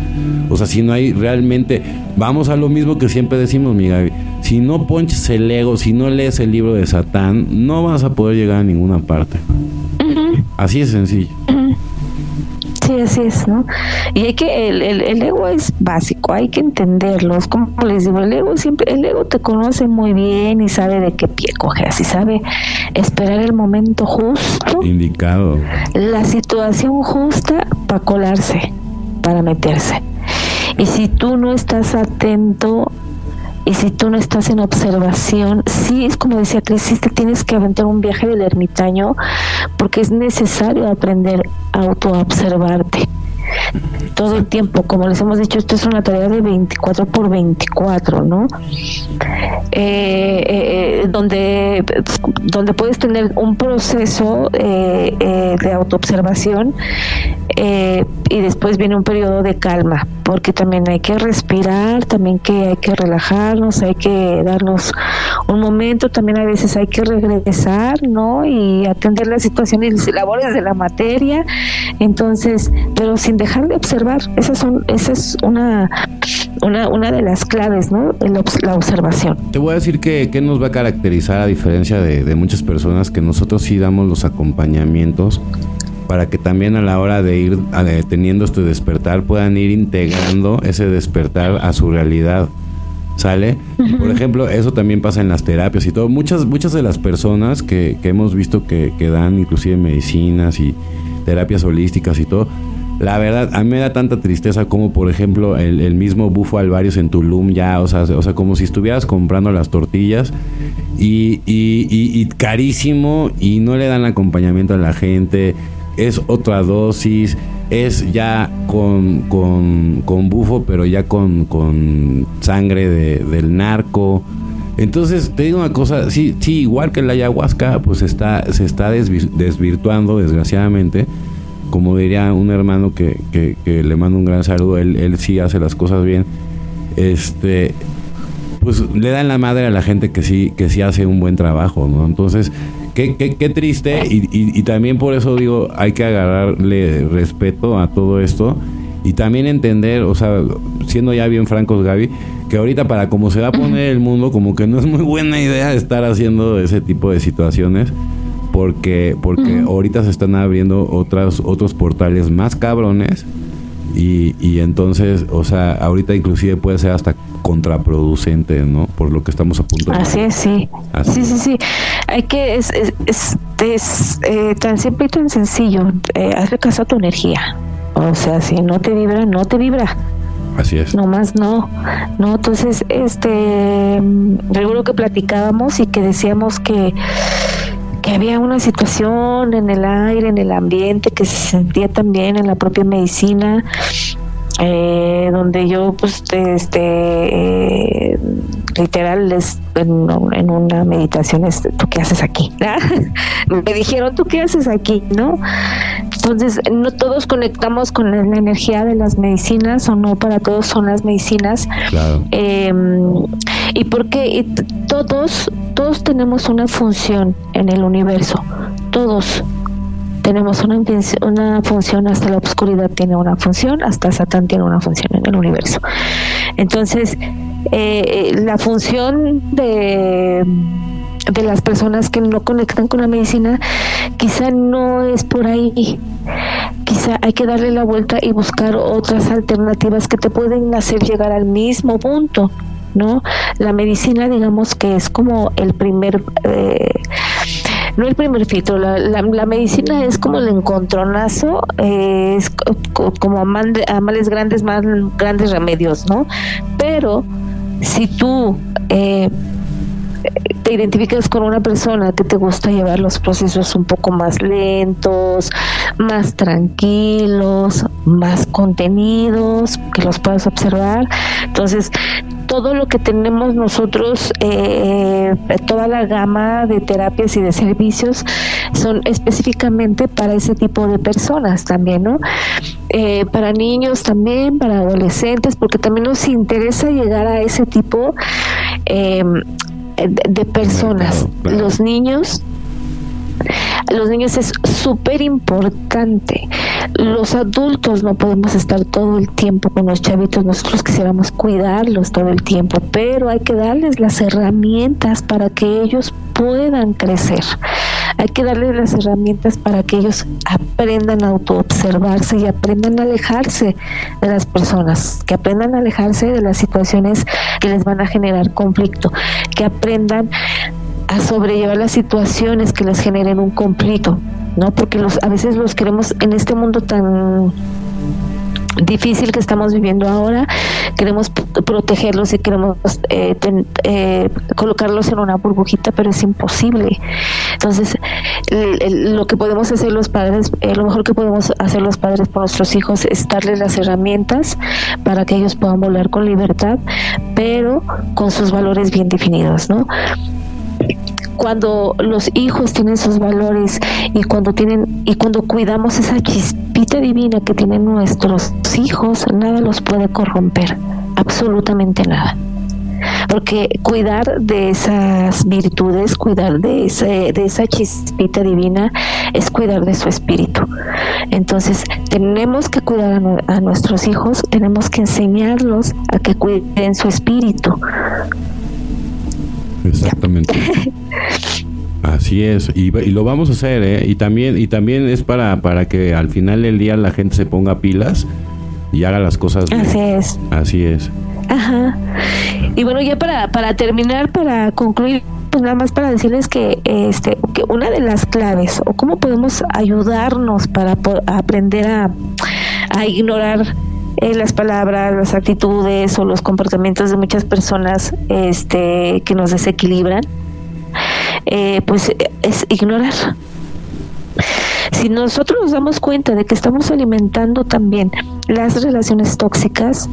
o sea, si no hay realmente, vamos a lo mismo que siempre decimos, mi Gaby, si no ponches el ego, si no lees el libro de Satán, no vas a poder llegar a ninguna parte. Así es sencillo. Sí, así es, ¿no? Y hay que, el, el, ego es básico, hay que entenderlo. Es como les digo, el ego siempre, el ego te conoce muy bien y sabe de qué pie coge, así sabe esperar el momento justo. Indicado. La situación justa para colarse, para meterse. Y si tú no estás atento y si tú no estás en observación, sí es como decía Cris, te tienes que aventar un viaje del ermitaño porque es necesario aprender autoobservarte todo el tiempo. Como les hemos dicho, esto es una tarea de 24 por 24, ¿no? Eh, eh, eh, donde, donde puedes tener un proceso de autoobservación y después viene un periodo de calma, porque también hay que respirar, también que hay que relajarnos, hay que darnos un momento, también a veces hay que regresar, ¿no? Y atender las situaciones y labores de la materia. Entonces, pero sin dejar de observar, esas son, esa es una, una, una de las claves, ¿no? La observación. Te voy a decir que, que nos va a caracterizar a diferencia de, de muchas personas que nosotros sí damos los acompañamientos para que también a la hora de ir teniendo este despertar puedan ir integrando ese despertar a su realidad. ¿Sale? Por ejemplo, eso también pasa en las terapias y todo. Muchas, muchas de las personas que, que hemos visto que, que, dan inclusive medicinas y terapias holísticas y todo, la verdad, a mí me da tanta tristeza como, por ejemplo, el, mismo Bufo Alvarios en Tulum ya, o sea, o sea, como si estuvieras comprando las tortillas y, y, y carísimo y no le dan acompañamiento a la gente es otra dosis, es ya con, con, bufo, pero ya con, con sangre de, del narco. Entonces, te digo una cosa, sí, sí, igual que la ayahuasca, pues está, se está desvirtuando, desgraciadamente. Como diría un hermano que, que, que, le mando un gran saludo, él, él sí hace las cosas bien. Este, pues le dan la madre a la gente que sí, que sí hace un buen trabajo, ¿no? Entonces, qué, qué, qué triste. Y, y, también por eso digo, hay que agarrarle respeto a todo esto y también entender, o sea, siendo ya bien francos, Gaby, que ahorita para cómo se va a poner el mundo, como que no es muy buena idea estar haciendo ese tipo de situaciones porque porque ahorita se están abriendo otras otros portales más cabrones y, y entonces, o sea, ahorita inclusive puede ser hasta contraproducente, ¿no? Por lo que estamos a punto de... Así es, sí. Sí, sí, sí. Hay que, es, es, es, eh, tan simple y tan sencillo. Eh, hazle caso a tu energía. O sea, si no te vibra, no te vibra. Así es. No más no. No, entonces, este, recuerdo que platicábamos y que decíamos que que había una situación en el aire, en el ambiente, que se sentía también en la propia medicina, eh, donde yo pues este eh, literal es en, una meditación este, tú qué haces aquí me dijeron tú qué haces aquí no entonces no todos conectamos con la, energía de las medicinas o no para todos son las medicinas. Claro. Em, y porque todos todos tenemos una función en el universo. Todos tenemos una, una función, hasta la oscuridad tiene una función, hasta Satán tiene una función en el universo. Entonces, eh, la función de de las personas que no conectan con la medicina, quizá no es por ahí. Quizá hay que darle la vuelta y buscar otras alternativas que te pueden hacer llegar al mismo punto, ¿no? La medicina, digamos que es como el primer eh, no el primer filtro, la, medicina es como el encontronazo, eh, es como a, males grandes, más grandes remedios, ¿no? Pero si tú eh, te identificas con una persona que te gusta llevar los procesos un poco más lentos, más tranquilos, más contenidos, que los puedas observar. Entonces, todo lo que tenemos nosotros, eh, toda la gama de terapias y de servicios son específicamente para ese tipo de personas también, ¿no? Eh, para niños también, para adolescentes, porque también nos interesa llegar a ese tipo eh, de personas. Los niños los niños es súper importante. Los adultos no podemos estar todo el tiempo con los chavitos, nosotros quisiéramos cuidarlos todo el tiempo, pero hay que darles las herramientas para que ellos puedan crecer. Hay que darles las herramientas para que ellos aprendan a autoobservarse y aprendan a alejarse de las personas, que aprendan a alejarse de las situaciones que les van a generar conflicto, que aprendan a sobrellevar las situaciones que les generen un conflicto, ¿no? Porque los, a veces los queremos en este mundo tan difícil que estamos viviendo ahora, queremos protegerlos y queremos eh, eh, colocarlos en una burbujita, pero es imposible. Entonces, lo que podemos hacer los padres, eh, lo mejor que podemos hacer los padres por nuestros hijos es darles las herramientas para que ellos puedan volar con libertad, pero con sus valores bien definidos, ¿no? Cuando los hijos tienen sus valores y cuando tienen y cuando cuidamos esa chispita divina que tienen nuestros hijos, nada los puede corromper, absolutamente nada. Porque cuidar de esas virtudes, cuidar de, ese, de esa chispita divina, es cuidar de su espíritu. Entonces, tenemos que cuidar a, a nuestros hijos, tenemos que enseñarlos a que cuiden su espíritu, Exactamente. Así es, y, lo vamos a hacer, ¿eh? Y también, y también es para, para que al final del día la gente se ponga pilas y haga las cosas bien. Así es. Así es. Ajá. Y bueno, ya para, para terminar, para concluir, pues nada más para decirles que, este, que una de las claves, o cómo podemos ayudarnos para aprender a, a ignorar eh, las palabras, las actitudes o los comportamientos de muchas personas este, que nos desequilibran, eh, pues es ignorar. Si nosotros nos damos cuenta de que estamos alimentando también las relaciones tóxicas,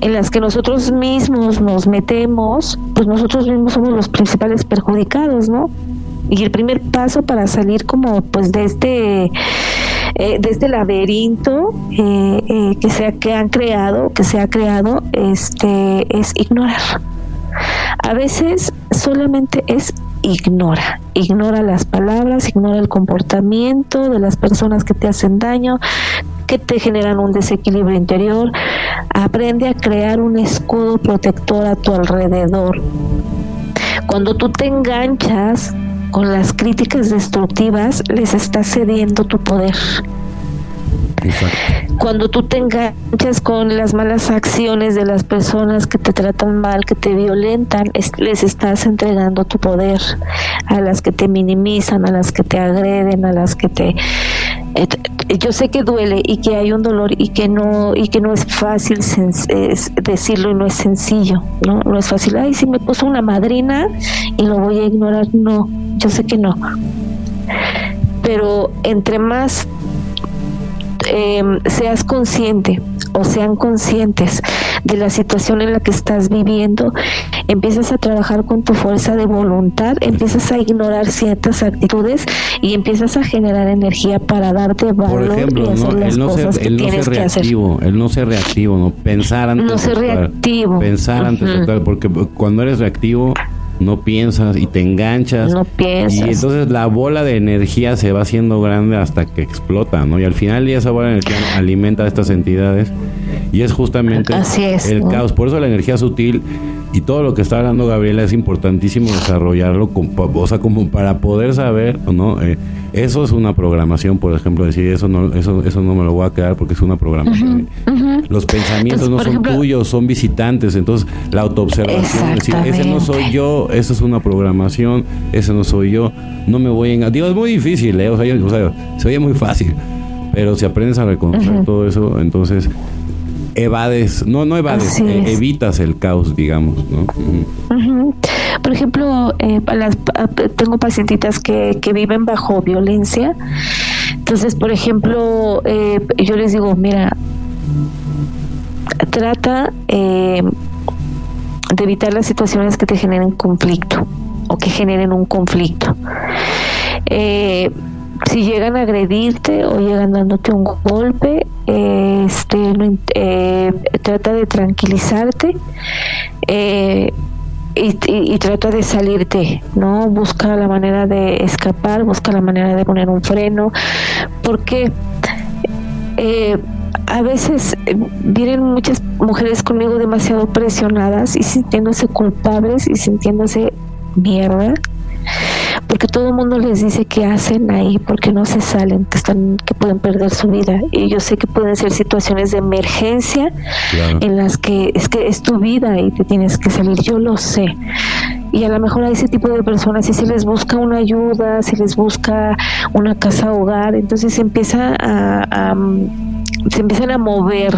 en las que nosotros mismos nos metemos, pues nosotros mismos somos los principales perjudicados, ¿no? Y el primer paso para salir como pues de este eh, de este laberinto eh, eh, que se que han creado, que se ha creado, este es ignorar. A veces solamente es ignora, ignora las palabras, ignora el comportamiento de las personas que te hacen daño, que te generan un desequilibrio interior. Aprende a crear un escudo protector a tu alrededor. Cuando tú te enganchas con las críticas destructivas, les estás cediendo tu poder. Cuando tú te enganchas con las malas acciones de las personas que te tratan mal, que te violentan, les estás entregando tu poder a las que te minimizan, a las que te agreden, a las que te yo sé que duele y que hay un dolor y que no y que no es fácil decirlo y no es sencillo, ¿no? No es fácil, ay, si me puso una madrina y lo voy a ignorar, no, yo sé que no. Pero entre más eh, seas consciente o sean conscientes de la situación en la que estás viviendo, empiezas a trabajar con tu fuerza de voluntad, empiezas a ignorar ciertas actitudes y empiezas a generar energía para darte valor Por ejemplo, y hacer ¿no? las no cosas ser, que no tienes ser que hacer. reactivo, el no ser reactivo, no pensar antes No de ser actuar. reactivo. Pensar antes de Ujú. actuar, porque cuando eres reactivo no piensas y te enganchas. No piensas. Y entonces la bola de energía se va haciendo grande hasta que explota, ¿no? Y al final ya esa bola de energía alimenta a estas entidades y es justamente Así es, el ¿no? caos. Por eso la energía sutil y todo lo que está hablando Gabriela es importantísimo desarrollarlo, con- o sea, como para poder saber, ¿no? Eh, eso es una programación, por ejemplo, decir eso no, eso, eso no me lo voy a quedar porque es una programación. Los pensamientos Entonces, no son ejemplo- tuyos, son visitantes. Entonces, la autoobservación, es decir, ese no soy yo, eso es una programación, ese no soy yo, no me voy a engañar. Digo, es muy difícil, ¿eh? o, sea, yo- o sea, se oye muy fácil, pero si aprendes a reconocer todo eso, entonces evades, no, no evades, eh, evitas el caos, digamos, ¿no? Por ejemplo, eh, las- tengo pacientitas que, que viven bajo violencia. Entonces, por ejemplo, eh, yo les digo, mira, trata eh, de evitar las situaciones que te generen conflicto o que generen un conflicto. Eh, si llegan a agredirte o llegan dándote un golpe, este, eh, trata de tranquilizarte eh, y, y- y trata de salirte, ¿no? Busca la manera de escapar, busca la manera de poner un freno, porque eh, a veces eh, vienen muchas mujeres conmigo demasiado presionadas y sintiéndose culpables y sintiéndose mierda porque todo el mundo les dice que hacen ahí porque no se salen que están que pueden perder su vida y yo sé que pueden ser situaciones de emergencia Claro. en las que es que es tu vida y te tienes que salir, yo lo sé. Y a lo mejor a ese tipo de personas, si se les busca una ayuda, si les busca una casa hogar, entonces empieza a, a, se empiezan a mover,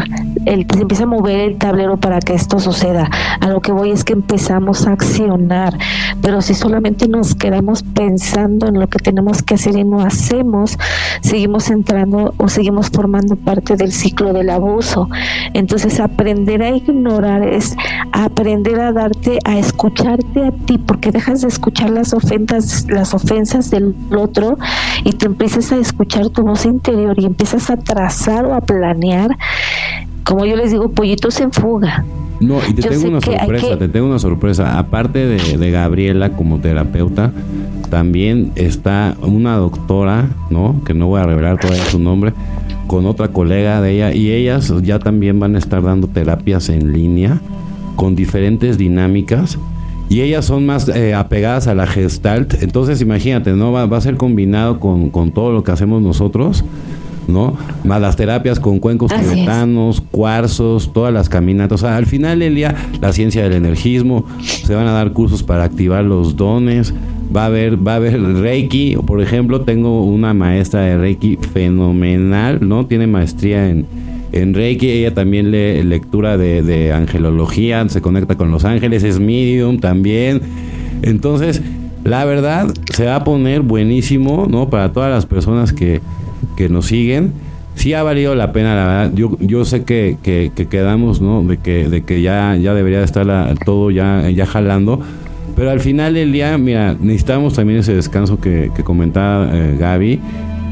el, se empieza a mover el tablero para que esto suceda. A lo que voy es que empezamos a accionar, pero si solamente nos quedamos pensando en lo que tenemos que hacer y no hacemos, seguimos entrando o seguimos formando parte del ciclo del abuso. Entonces aprender a ignorar es aprender a darte, a escucharte a ti, porque dejas de escuchar las ofensas, las ofensas del otro y te empiezas a escuchar tu voz interior y empiezas a trazar o a planear, como yo les digo, pollitos en fuga. No, y te Yo tengo una sorpresa, que- te tengo una sorpresa. Aparte de, de Gabriela como terapeuta, también está una doctora, ¿no? Que no voy a revelar todavía su nombre, con otra colega de ella, y ellas ya también van a estar dando terapias en línea con diferentes dinámicas. Y ellas son más eh, apegadas a la gestalt. Entonces, imagínate, ¿no? Va, va a ser combinado con, con todo lo que hacemos nosotros, ¿no? Más las terapias con cuencos tibetanos, cuarzos, todas las caminatas. O sea, al final del día, la ciencia del energismo, se van a dar cursos para activar los dones. Va a haber, va a haber Reiki, por ejemplo, tengo una maestra de Reiki fenomenal, ¿no? Tiene maestría en, en Reiki, ella también lee lectura de, de angelología, se conecta con los ángeles, es medium también. Entonces, la verdad se va a poner buenísimo, ¿no? Para todas las personas que, que nos siguen. Sí ha valido la pena, la verdad. Yo, yo sé que, que, quedamos, ¿no? De que, de que ya, ya debería estar todo ya, ya jalando. Pero al final del día, mira, necesitamos también ese descanso que, comentaba eh, Gaby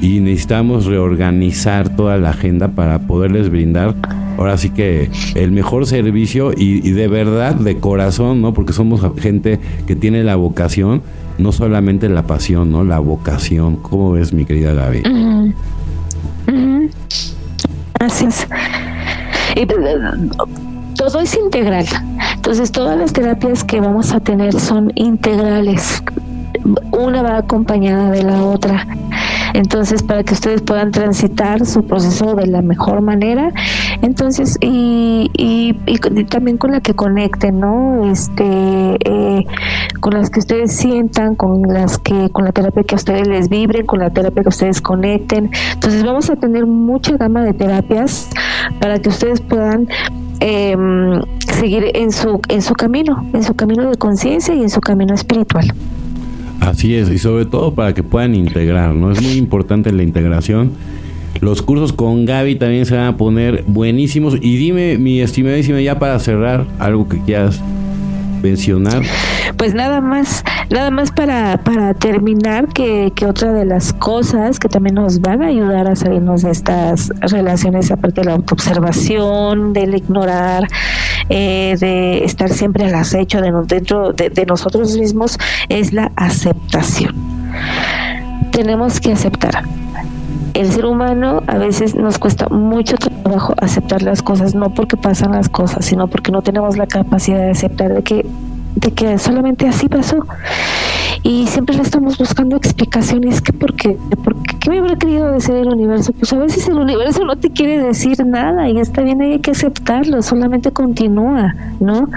y necesitamos reorganizar toda la agenda para poderles brindar ahora sí que el mejor servicio y, de verdad, de corazón, ¿no? Porque somos gente que tiene la vocación, no solamente la pasión, ¿no? La vocación. ¿Cómo ves, mi querida Gaby? Gracias. Y, todo es integral. Entonces, todas las terapias que vamos a tener son integrales. Una va acompañada de la otra. Entonces, para que ustedes puedan transitar su proceso de la mejor manera, entonces, y, y, también con la que conecten, ¿no? Este, eh, con las que ustedes sientan, con las que, con la terapia que a ustedes les vibren, con la terapia que ustedes conecten. Entonces, vamos a tener mucha gama de terapias para que ustedes puedan eh, seguir en su, en su camino, en su camino de conciencia y en su camino espiritual. Así es, y sobre todo para que puedan integrar, ¿no? Es muy importante la integración. Los cursos con Gaby también se van a poner buenísimos. Y dime, mi estimadísima, ya para cerrar, algo que quieras mencionar. Pues nada más, nada más para, para terminar, que, que otra de las cosas que también nos van a ayudar a salirnos de estas relaciones, aparte de la autoobservación, del ignorar, eh, de estar siempre al acecho de, dentro de, de nosotros mismos, es la aceptación. Tenemos que aceptar el ser humano a veces nos cuesta mucho trabajo aceptar las cosas, no porque pasan las cosas, sino porque no tenemos la capacidad de aceptar de que de que solamente así pasó. Y siempre le estamos buscando explicaciones que porque, porque ¿qué me habrá querido decir el universo? Pues a veces el universo no te quiere decir nada y está bien, hay que aceptarlo, solamente continúa, ¿no?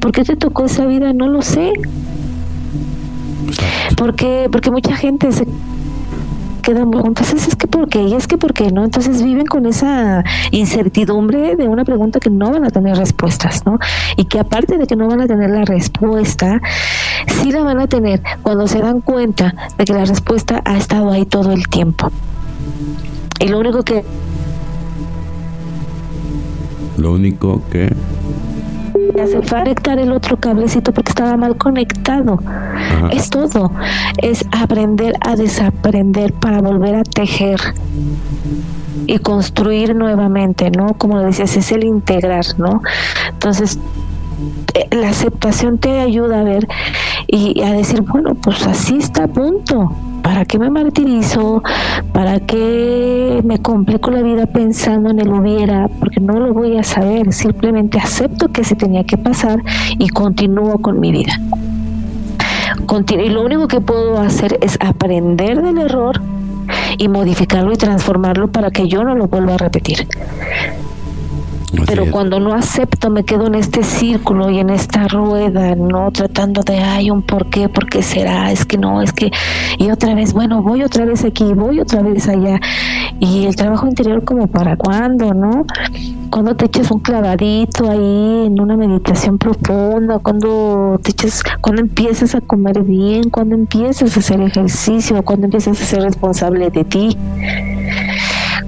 ¿Por qué te tocó esa vida? No lo sé. Porque, porque mucha gente se quedan entonces es que por qué y es que por qué no entonces viven con esa incertidumbre de una pregunta que no van a tener respuestas no y que aparte de que no van a tener la respuesta sí la van a tener cuando se dan cuenta de que la respuesta ha estado ahí todo el tiempo. Y lo único que lo único que hace conectar el otro cablecito porque estaba mal conectado. Es todo. Es aprender a desaprender para volver a tejer y construir nuevamente, ¿no? Como decías, es el integrar, ¿no? Entonces, eh, la aceptación te ayuda a ver y a decir, bueno, pues así está a punto. ¿Para qué me martirizo? ¿Para qué me complico la vida pensando en el hubiera? Porque no lo voy a saber. Simplemente acepto que se tenía que pasar y continúo con mi vida. y lo único que puedo hacer es aprender del error y modificarlo y transformarlo para que yo no lo vuelva a repetir. Pero cuando no acepto, me quedo en este círculo y en esta rueda, ¿no? Tratando de, ay, un por qué, por qué será, es que no, es que, y otra vez, bueno, voy otra vez aquí, voy otra vez allá. Y el trabajo interior, como para cuándo, ¿no? Cuando te echas un clavadito ahí en una meditación profunda, cuando te echas, cuando empiezas a comer bien, cuando empiezas a hacer ejercicio, cuando empiezas a ser responsable de ti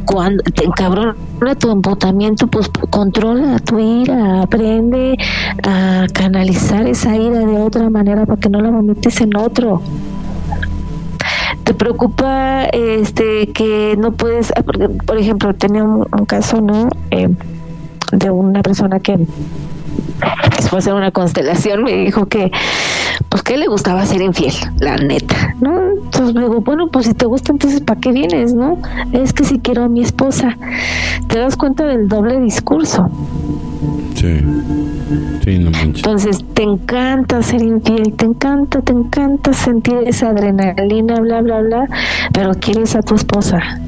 cuando te encabrona tu empotamiento, pues controla tu ira, aprende a canalizar esa ira de otra manera para que no la vomites en otro. Te preocupa este que no puedes, ah, por ejemplo, tenía un, caso, ¿no? Eh, de una persona que después de una constelación me dijo que pues que le gustaba ser infiel, la neta, ¿no? Entonces luego, bueno, pues si te gusta, entonces ¿para qué vienes, no? Es que si quiero a mi esposa, te das cuenta del doble discurso. Sí. Sí, no Entonces, te encanta ser infiel, te encanta, te encanta sentir esa adrenalina, bla, bla, bla, pero quieres a tu esposa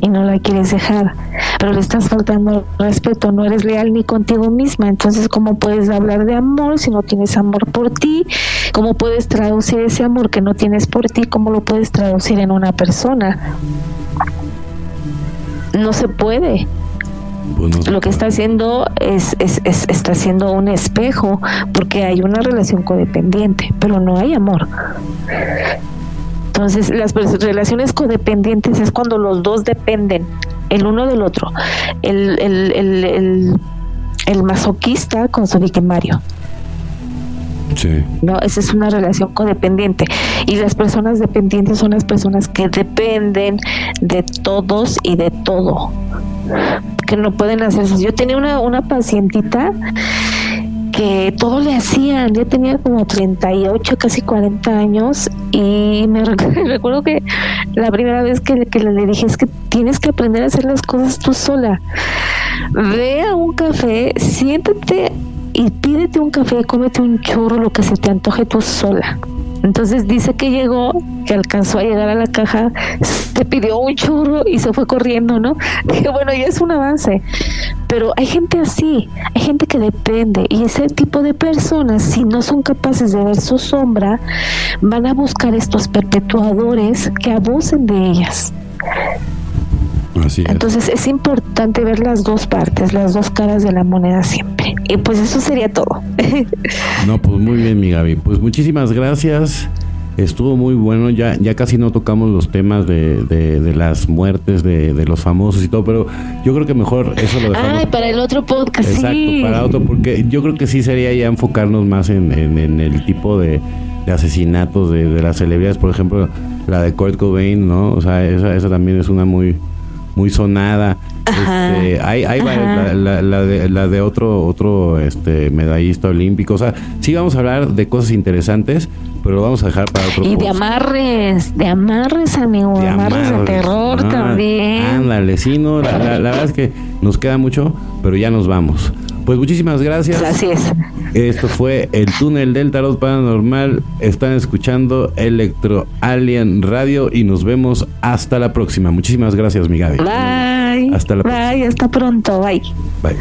y no la quieres dejar, pero le estás faltando respeto, no eres leal ni contigo misma, entonces ¿cómo puedes hablar de amor si no tienes amor por ti? ¿Cómo puedes traducir ese amor que no tienes por ti? ¿Cómo lo puedes traducir en una persona? No se puede. Pues lo que está haciendo es, es, está haciendo un espejo porque hay una relación codependiente, pero no hay amor. Entonces, las relaciones codependientes es cuando los dos dependen el uno del otro. El, el, el, el, masoquista con su victimario. Sí. No, esa es una relación codependiente. Y las personas dependientes son las personas que dependen de todos y de todo que no pueden hacer. Yo tenía una, una pacientita que todo le hacían, ya tenía como 38, casi 40 años y me recuerdo que la primera vez que, que, le dije es que tienes que aprender a hacer las cosas tú sola. Ve a un café, siéntate y pídete un café, cómete un churro, lo que se te antoje tú sola. Entonces dice que llegó, que alcanzó a llegar a la caja, se pidió un churro y se fue corriendo, ¿no? Que bueno, ya es un avance. Pero hay gente así, hay gente que depende y ese tipo de personas, si no son capaces de ver su sombra, van a buscar estos perpetuadores que abusen de ellas. Entonces es importante ver las dos partes, las dos caras de la moneda siempre. Y pues eso sería todo. no, pues muy bien, mi Gaby. Pues muchísimas gracias. Estuvo muy bueno, ya, ya casi no tocamos los temas de, de, las muertes de, de, los famosos y todo, pero yo creo que mejor eso lo dejamos. Ay, para el otro podcast. Exacto, para otro, porque yo creo que sí sería ya enfocarnos más en, en, el tipo de, asesinatos de, las celebridades, por ejemplo, la de Kurt Cobain, ¿no? O sea, esa, esa también es una muy muy sonada. Este, hay, hay la, la, de, la de otro otro este medallista olímpico. O sea, sí vamos a hablar de cosas interesantes, pero lo vamos a dejar para otro Y de amarres, de amarres, amigo, de amarres, de terror ah, también. Ándale, sí, no, la, la, verdad es que nos queda mucho, pero ya nos vamos. Pues muchísimas gracias. Gracias. Esto fue el túnel del tarot paranormal. Están escuchando Electro Alien Radio y nos vemos hasta la próxima. Muchísimas gracias, mi Gaby. Bye. Hasta la Bye, hasta pronto. Bye. Bye.